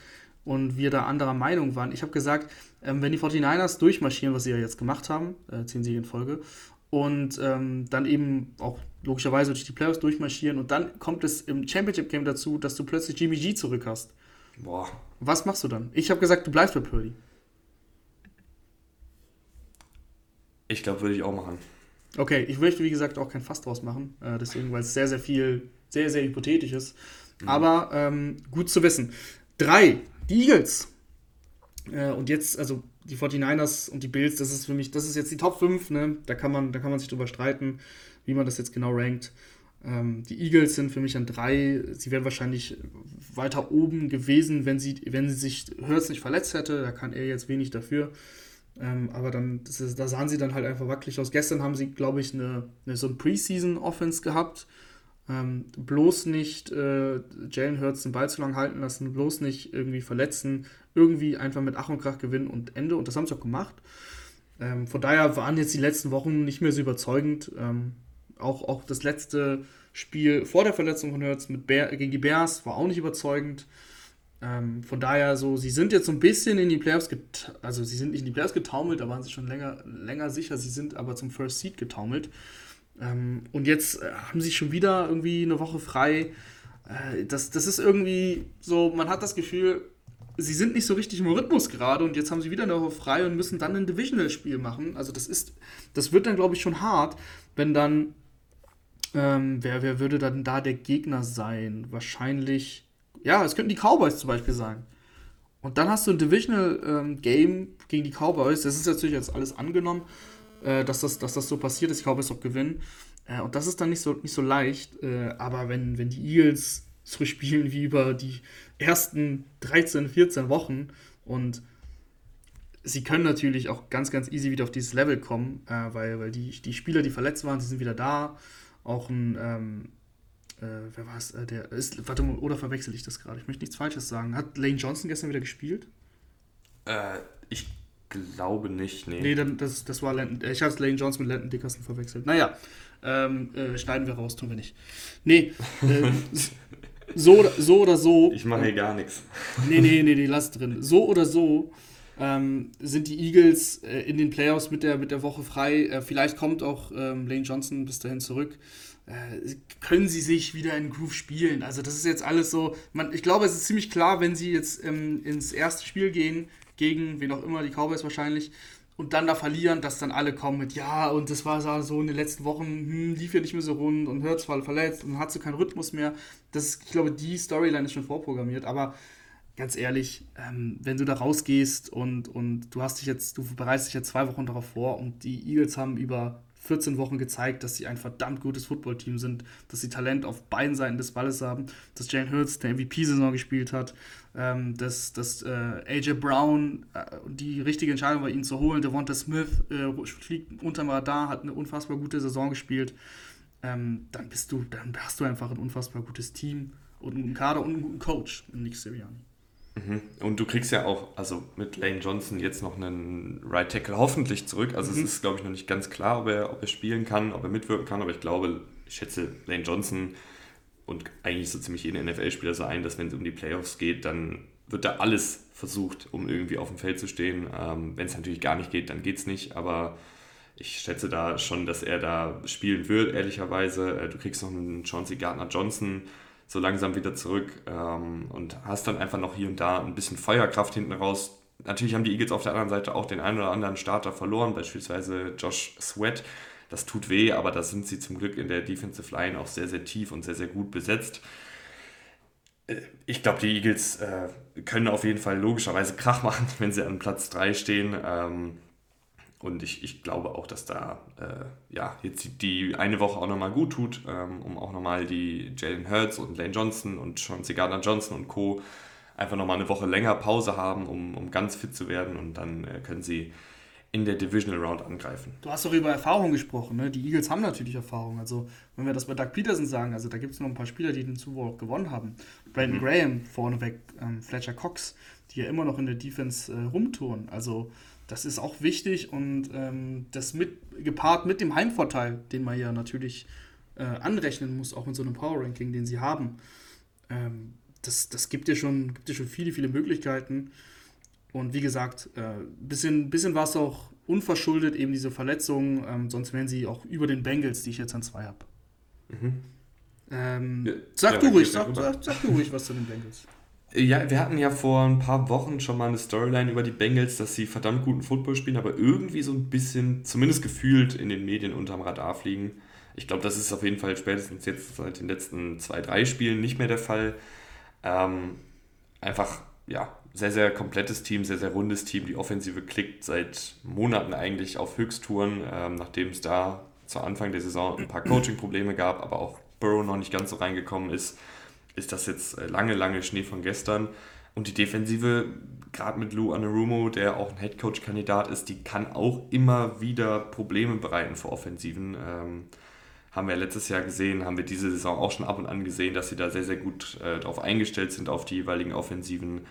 und wir da anderer Meinung waren. Ich habe gesagt, ähm, wenn die 49ers durchmarschieren, was sie ja jetzt gemacht haben, äh, 10 Siege in Folge, und ähm, dann eben auch logischerweise durch die Playoffs durchmarschieren und dann kommt es im Championship-Game dazu, dass du plötzlich Jimmy G zurück hast. Boah. Was machst du dann? Ich habe gesagt, du bleibst bei Purdy. Ich glaube, würde ich auch machen. Okay, ich möchte, wie gesagt, auch kein Fass draus machen. Äh, deswegen, weil es sehr, sehr viel, sehr, sehr hypothetisch ist. Mhm. Aber ähm, gut zu wissen. Drei, die Eagles. Äh, und jetzt, also die 49ers und die Bills, das ist für mich, das ist jetzt die Top 5, ne? Da kann man, da kann man sich drüber streiten, wie man das jetzt genau rankt. Ähm, die Eagles sind für mich an drei. Sie wären wahrscheinlich weiter oben gewesen, wenn sie, wenn sie sich Hurts nicht verletzt hätte. Da kann er jetzt wenig dafür. Ähm, aber dann, ist, da sahen sie dann halt einfach wackelig aus. Gestern haben sie, glaube ich, eine, eine, so ein Preseason-Offense gehabt. Ähm, bloß nicht äh, Jalen Hurts den Ball zu lang halten lassen, bloß nicht irgendwie verletzen, irgendwie einfach mit Ach und Krach gewinnen und Ende. Und das haben sie auch gemacht. Ähm, von daher waren jetzt die letzten Wochen nicht mehr so überzeugend. Ähm, auch, auch das letzte Spiel vor der Verletzung von Hurts mit Bear, gegen die Bears war auch nicht überzeugend. Ähm, von daher so, sie sind jetzt so ein bisschen in die Playoffs, also sie sind nicht in die Playoffs getaumelt, da waren sie schon länger, länger sicher, sie sind aber zum First Seed getaumelt. Ähm, und jetzt äh, haben sie schon wieder irgendwie eine Woche frei. äh, das, das ist irgendwie so, man hat das Gefühl, sie sind nicht so richtig im Rhythmus gerade und jetzt haben sie wieder eine Woche frei und müssen dann ein Divisional-Spiel machen. Also das ist, das wird dann, glaube ich, schon hart, wenn dann, ähm, wer, wer würde dann da der Gegner sein? Wahrscheinlich, ja, es könnten die Cowboys zum Beispiel sein. Und dann hast du ein Divisional-Game ähm, gegen die Cowboys. Das ist natürlich jetzt alles angenommen, äh, dass, das, dass das so passiert, dass die Cowboys auch gewinnen. Äh, und das ist dann nicht so, nicht so leicht. Äh, aber wenn, wenn die Eagles so spielen wie über die ersten 13, 14 Wochen und sie können natürlich auch ganz, ganz easy wieder auf dieses Level kommen, äh, weil, weil die, die Spieler, die verletzt waren, die sind wieder da. Auch ein, ähm, äh, wer war es, äh, der ist, warte mal, oder verwechsel ich das gerade? Ich möchte nichts Falsches sagen. Hat Lane Johnson gestern wieder gespielt? Äh, ich glaube nicht, nee. Nee, dann, das, das war Landon, ich habe Lane Johnson mit Landon Dickerson verwechselt. Naja, ähm, äh, schneiden wir raus, tun wir nicht. Nee, äh, so, so oder so. Ich mache hier gar nichts. Nee, nee, nee, nee, lass drin. So oder so ähm, sind die Eagles äh, in den Playoffs mit der, mit der Woche frei. Äh, vielleicht kommt auch ähm, Lane Johnson bis dahin zurück. Äh, können sie sich wieder in Groove spielen? Also, das ist jetzt alles so. Man, ich glaube, es ist ziemlich klar, wenn sie jetzt ähm, ins erste Spiel gehen, gegen wen auch immer, die Cowboys wahrscheinlich, und dann da verlieren, dass dann alle kommen mit, ja, und das war so in den letzten Wochen, hm, lief ja nicht mehr so rund und Hurts war verletzt und hat so keinen Rhythmus mehr. Das ich glaube, die Storyline ist schon vorprogrammiert, aber ganz ehrlich, ähm, wenn du da rausgehst und, und du hast dich jetzt, du bereitest dich jetzt zwei Wochen darauf vor und die Eagles haben über 14 Wochen gezeigt, dass sie ein verdammt gutes Footballteam sind, dass sie Talent auf beiden Seiten des Balles haben, dass Jane Hurts der MVP-Saison gespielt hat, ähm, dass, dass äh, AJ Brown äh, die richtige Entscheidung war, ihn zu holen. Devonta Smith äh, fliegt unterm Radar, hat eine unfassbar gute Saison gespielt. Ähm, dann bist du, dann hast du einfach ein unfassbar gutes Team und einen Kader und einen guten Coach in Nick Sirianni. Mhm. Und du kriegst ja auch, also mit Lane Johnson jetzt noch einen Right Tackle hoffentlich zurück. Also mhm. es ist, glaube ich, noch nicht ganz klar, ob er, ob er spielen kann, ob er mitwirken kann, aber ich glaube, ich schätze Lane Johnson und eigentlich so ziemlich jeden NFL-Spieler so ein, dass wenn es um die Playoffs geht, dann wird da alles versucht, um irgendwie auf dem Feld zu stehen. Ähm, wenn es natürlich gar nicht geht, dann geht es nicht, aber ich schätze da schon, dass er da spielen wird, ehrlicherweise. Äh, du kriegst noch einen Chauncey Gardner-Johnson, so langsam wieder zurück ähm, und hast dann einfach noch hier und da ein bisschen Feuerkraft hinten raus. Natürlich haben die Eagles auf der anderen Seite auch den einen oder anderen Starter verloren, beispielsweise Josh Sweat. Das tut weh, aber da sind sie zum Glück in der Defensive Line auch sehr, sehr tief und sehr, sehr gut besetzt. Äh, ich glaube, die Eagles äh, können auf jeden Fall logischerweise Krach machen, wenn sie an Platz 3 stehen. Ähm, und ich, ich glaube auch, dass da äh, ja, jetzt die eine Woche auch nochmal gut tut, ähm, um auch nochmal die Jalen Hurts und Lane Johnson und Chauncey Gardner Johnson und Co. einfach nochmal eine Woche länger Pause haben, um, um ganz fit zu werden und dann äh, können sie in der Divisional Round angreifen. Du hast doch über Erfahrung gesprochen, ne? Die Eagles haben natürlich Erfahrung. Also, wenn wir das bei Doug Peterson sagen, also da gibt es noch ein paar Spieler, die den Super Bowl auch gewonnen haben. Brandon mhm. Graham vorneweg, ähm, Fletcher Cox, die ja immer noch in der Defense äh, rumtouren. Also, das ist auch wichtig und ähm, das mit, gepaart mit dem Heimvorteil, den man ja natürlich äh, anrechnen muss, auch in so einem Power Ranking, den sie haben. Ähm, das, das gibt dir schon, gibt dir schon viele, viele Möglichkeiten. Und wie gesagt, ein äh, bisschen, bisschen war es auch unverschuldet, eben diese Verletzungen, ähm, sonst wären sie auch über den Bengals, die ich jetzt an zwei habe. Mhm. Ähm, ja, sag, ja, du ruhig, sag, sag, sag, du ruhig was zu den Bengals. Ja, wir hatten ja vor ein paar Wochen schon mal eine Storyline über die Bengals, dass sie verdammt guten Football spielen, aber irgendwie so ein bisschen, zumindest gefühlt, in den Medien unterm Radar fliegen. Ich glaube, das ist auf jeden Fall spätestens jetzt seit den letzten zwei, drei Spielen nicht mehr der Fall. Ähm, einfach, ja, sehr, sehr komplettes Team, sehr, sehr rundes Team. Die Offensive klickt seit Monaten eigentlich auf Höchsttouren, ähm, nachdem es da zu Anfang der Saison ein paar Coaching-Probleme gab, aber auch Burrow noch nicht ganz so reingekommen ist ist das jetzt äh, lange, lange Schnee von gestern. Und die Defensive, gerade mit Lou Anarumo, der auch ein Headcoach-Kandidat ist, die kann auch immer wieder Probleme bereiten für Offensiven. Ähm, haben wir letztes Jahr gesehen, haben wir diese Saison auch schon ab und an gesehen, dass sie da sehr, sehr gut äh, darauf eingestellt sind, auf die jeweiligen Offensiven.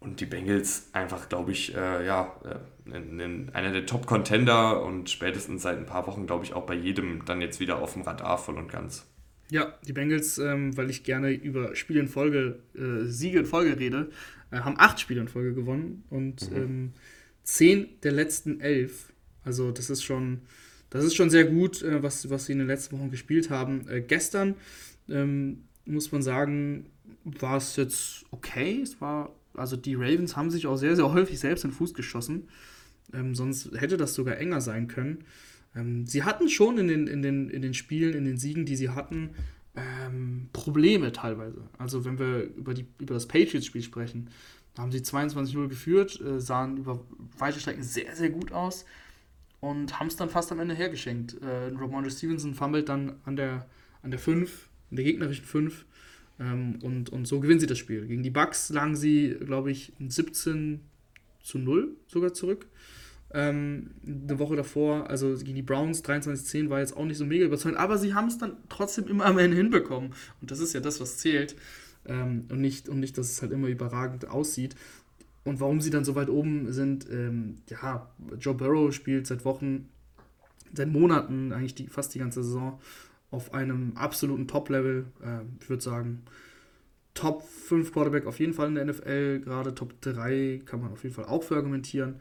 Und die Bengals einfach, glaube ich, äh, ja, äh, in, in einer der Top-Contender und spätestens seit ein paar Wochen, glaube ich, auch bei jedem dann jetzt wieder auf dem Radar voll und ganz. Ja, die Bengals, ähm, weil ich gerne über Spiele in Folge, äh, Siege in Folge rede, äh, haben acht Spiele in Folge gewonnen und mhm. ähm, zehn der letzten elf. Also das ist schon, das ist schon sehr gut, äh, was, was sie in den letzten Wochen gespielt haben. Äh, gestern ähm, muss man sagen, war es jetzt okay. Es war, also die Ravens haben sich auch sehr, sehr häufig selbst in den Fuß geschossen. Ähm, sonst hätte das sogar enger sein können. Ähm, sie hatten schon in den, in, den, in den Spielen, in den Siegen, die sie hatten, ähm, Probleme teilweise. Also wenn wir über, die, über das Patriots-Spiel sprechen, da haben sie 22-0 geführt, äh, sahen über weite Strecken sehr, sehr gut aus und haben es dann fast am Ende hergeschenkt. Äh, Ramondre Stevenson fummelt dann an der, an der 5, an der gegnerischen 5 ähm, und, und so gewinnen sie das Spiel. Gegen die Bucks lagen sie, glaube ich, 17 zu 0 sogar zurück. Ähm, eine Woche davor, also gegen die Browns 23-10 war jetzt auch nicht so mega überzeugend, aber sie haben es dann trotzdem immer am Ende hinbekommen. Und das ist ja das, was zählt. Ähm, und, nicht, und nicht, dass es halt immer überragend aussieht. Und warum sie dann so weit oben sind, ähm, ja, Joe Burrow spielt seit Wochen, seit Monaten, eigentlich die, fast die ganze Saison, auf einem absoluten Top-Level. Äh, ich würde sagen, Top 5 Quarterback auf jeden Fall in der NFL, gerade Top 3 kann man auf jeden Fall auch für argumentieren.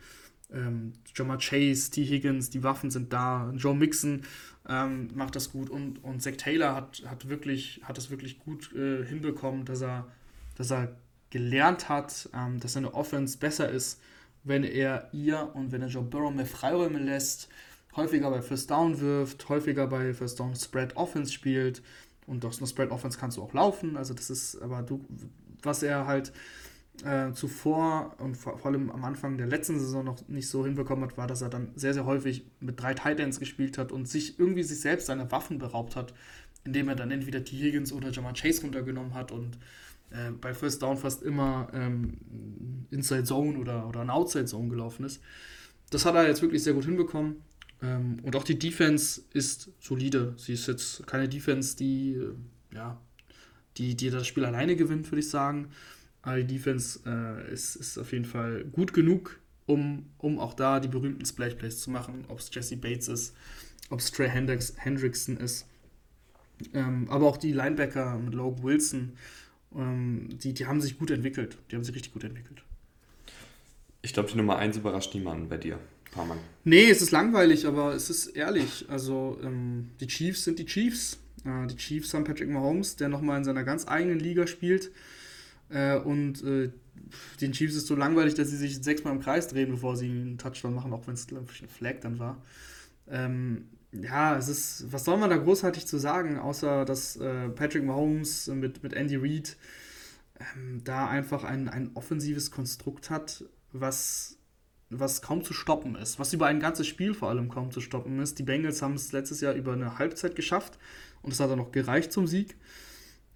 Ähm, Jamar Chase, T. Higgins, die Waffen sind da. Joe Mixon ähm, macht das gut und, und Zach Taylor hat, hat wirklich, hat es wirklich gut äh, hinbekommen, dass er, dass er gelernt hat, ähm, dass seine Offense besser ist, wenn er ihr und wenn er Joe Burrow mehr Freiräume lässt, häufiger bei First Down wirft, häufiger bei First Down Spread Offense spielt. Und aus einer Spread Offense kannst du auch laufen. Also das ist, aber du, was er halt äh, zuvor und vor, vor, allem am Anfang der letzten Saison noch nicht so hinbekommen hat, war, dass er dann sehr, sehr häufig mit drei Titans gespielt hat und sich irgendwie sich selbst seine Waffen beraubt hat, indem er dann entweder T. Higgins oder Jamal Chase runtergenommen hat und äh, bei First Down fast immer ähm, Inside Zone oder, oder ein Outside Zone gelaufen ist. Das hat er jetzt wirklich sehr gut hinbekommen. Ähm, und auch die Defense ist solide. Sie ist jetzt keine Defense, die, äh, ja, die, die das Spiel alleine gewinnt, würde ich sagen. Aber die Defense äh, ist, ist auf jeden Fall gut genug, um, um auch da die berühmten Splash Plays zu machen. Ob es Jesse Bates ist, ob es Trey Hendricks, Hendrickson ist. Ähm, aber auch die Linebacker mit Logan Wilson, ähm, die, die haben sich gut entwickelt. Die haben sich richtig gut entwickelt. Ich glaube, die Nummer 1 überrascht niemanden bei dir. Hamann. Nee, es ist langweilig, aber es ist ehrlich. Also, ähm, die Chiefs sind die Chiefs. Äh, die Chiefs haben Patrick Mahomes, der nochmal in seiner ganz eigenen Liga spielt. Äh, und äh, den Chiefs ist so langweilig, dass sie sich sechsmal im Kreis drehen, bevor sie einen Touchdown machen, auch wenn es, glaube eine Flag dann war. Ähm, ja, es ist, was soll man da großartig zu sagen, außer dass äh, Patrick Mahomes mit, mit Andy Reid ähm, da einfach ein, ein offensives Konstrukt hat, was was kaum zu stoppen ist, was über ein ganzes Spiel vor allem kaum zu stoppen ist. Die Bengals haben es letztes Jahr über eine Halbzeit geschafft und es hat dann noch gereicht zum Sieg.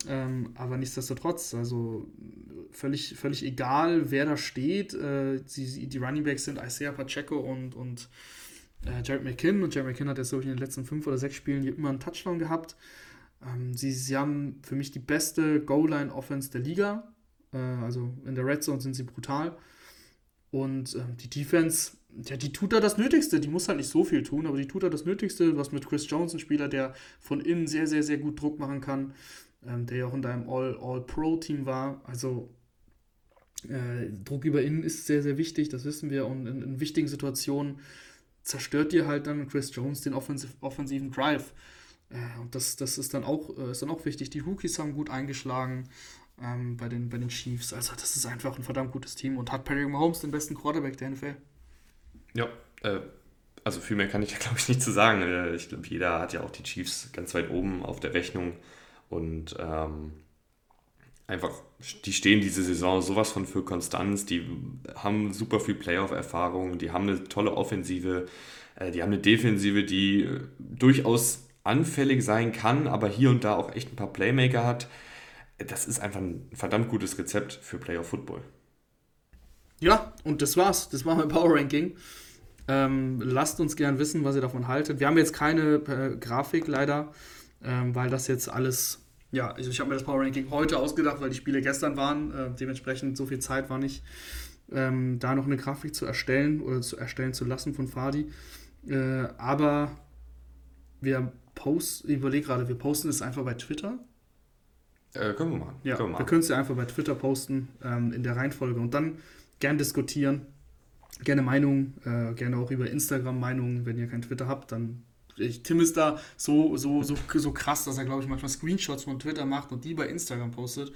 Ähm, aber nichtsdestotrotz, also völlig, völlig egal, wer da steht. Äh, die, die Running Backs sind Isaiah Pacheco und, und äh, Jared McKinn. Und Jared McKinn hat jetzt, so in den letzten fünf oder sechs Spielen immer einen Touchdown gehabt. Ähm, sie, sie haben für mich die beste Goal-Line-Offense der Liga. Äh, also in der Red Zone sind sie brutal. Und ähm, die Defense, ja, die tut da das Nötigste. Die muss halt nicht so viel tun, aber die tut da das Nötigste. Was mit Chris Jones, ein Spieler, der von innen sehr, sehr, sehr gut Druck machen kann, ähm, der ja auch in deinem All-Pro-Team All war. Also äh, Druck über innen ist sehr, sehr wichtig, das wissen wir. Und in, in wichtigen Situationen zerstört dir halt dann Chris Jones den offensiv, offensiven Drive. Äh, und das, das ist, dann auch, äh, ist dann auch wichtig. Die Rookies haben gut eingeschlagen ähm, bei, den, bei den Chiefs. Also das ist einfach ein verdammt gutes Team und hat Patrick Mahomes den besten Quarterback der NFL. Ja, äh, also viel mehr kann ich ja glaube ich nicht zu sagen. Äh, ich glaube, jeder hat ja auch die Chiefs ganz weit oben auf der Rechnung und ähm, einfach, die stehen diese Saison sowas von für Konstanz, die haben super viel Playoff-Erfahrung, die haben eine tolle Offensive, äh, die haben eine Defensive, die äh, durchaus anfällig sein kann, aber hier und da auch echt ein paar Playmaker hat das ist einfach ein verdammt gutes Rezept für Playoff Football. Ja, und das war's. Das war mein Power Ranking. Ähm, lasst uns gern wissen, was ihr davon haltet. Wir haben jetzt keine äh, Grafik leider, ähm, weil das jetzt alles, ja, also ich habe mir das Power Ranking heute ausgedacht, weil die Spiele gestern waren. Äh, dementsprechend so viel Zeit war nicht, ähm, da noch eine Grafik zu erstellen oder zu erstellen zu lassen von Fadi. Äh, aber wir posten, ich überlege gerade, wir posten es einfach bei Twitter äh, können wir machen. Ja, können wir, wir können es ja einfach bei Twitter posten ähm, in der Reihenfolge und dann gern diskutieren. Gerne Meinungen, äh, gerne auch über Instagram Meinungen. Wenn ihr kein Twitter habt, dann Tim ist da so, so, so, so krass, dass er, glaube ich, manchmal Screenshots von Twitter macht und die bei Instagram postet.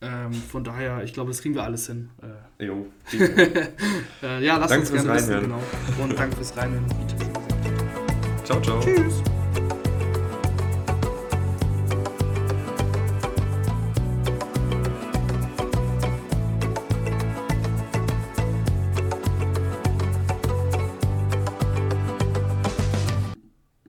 Ähm, von daher, ich glaube, das kriegen wir alles hin. Äh, jo. äh, ja, lasst uns gerne wissen. Genau. Und danke fürs Reinhören. Ciao, ciao. Tschüss.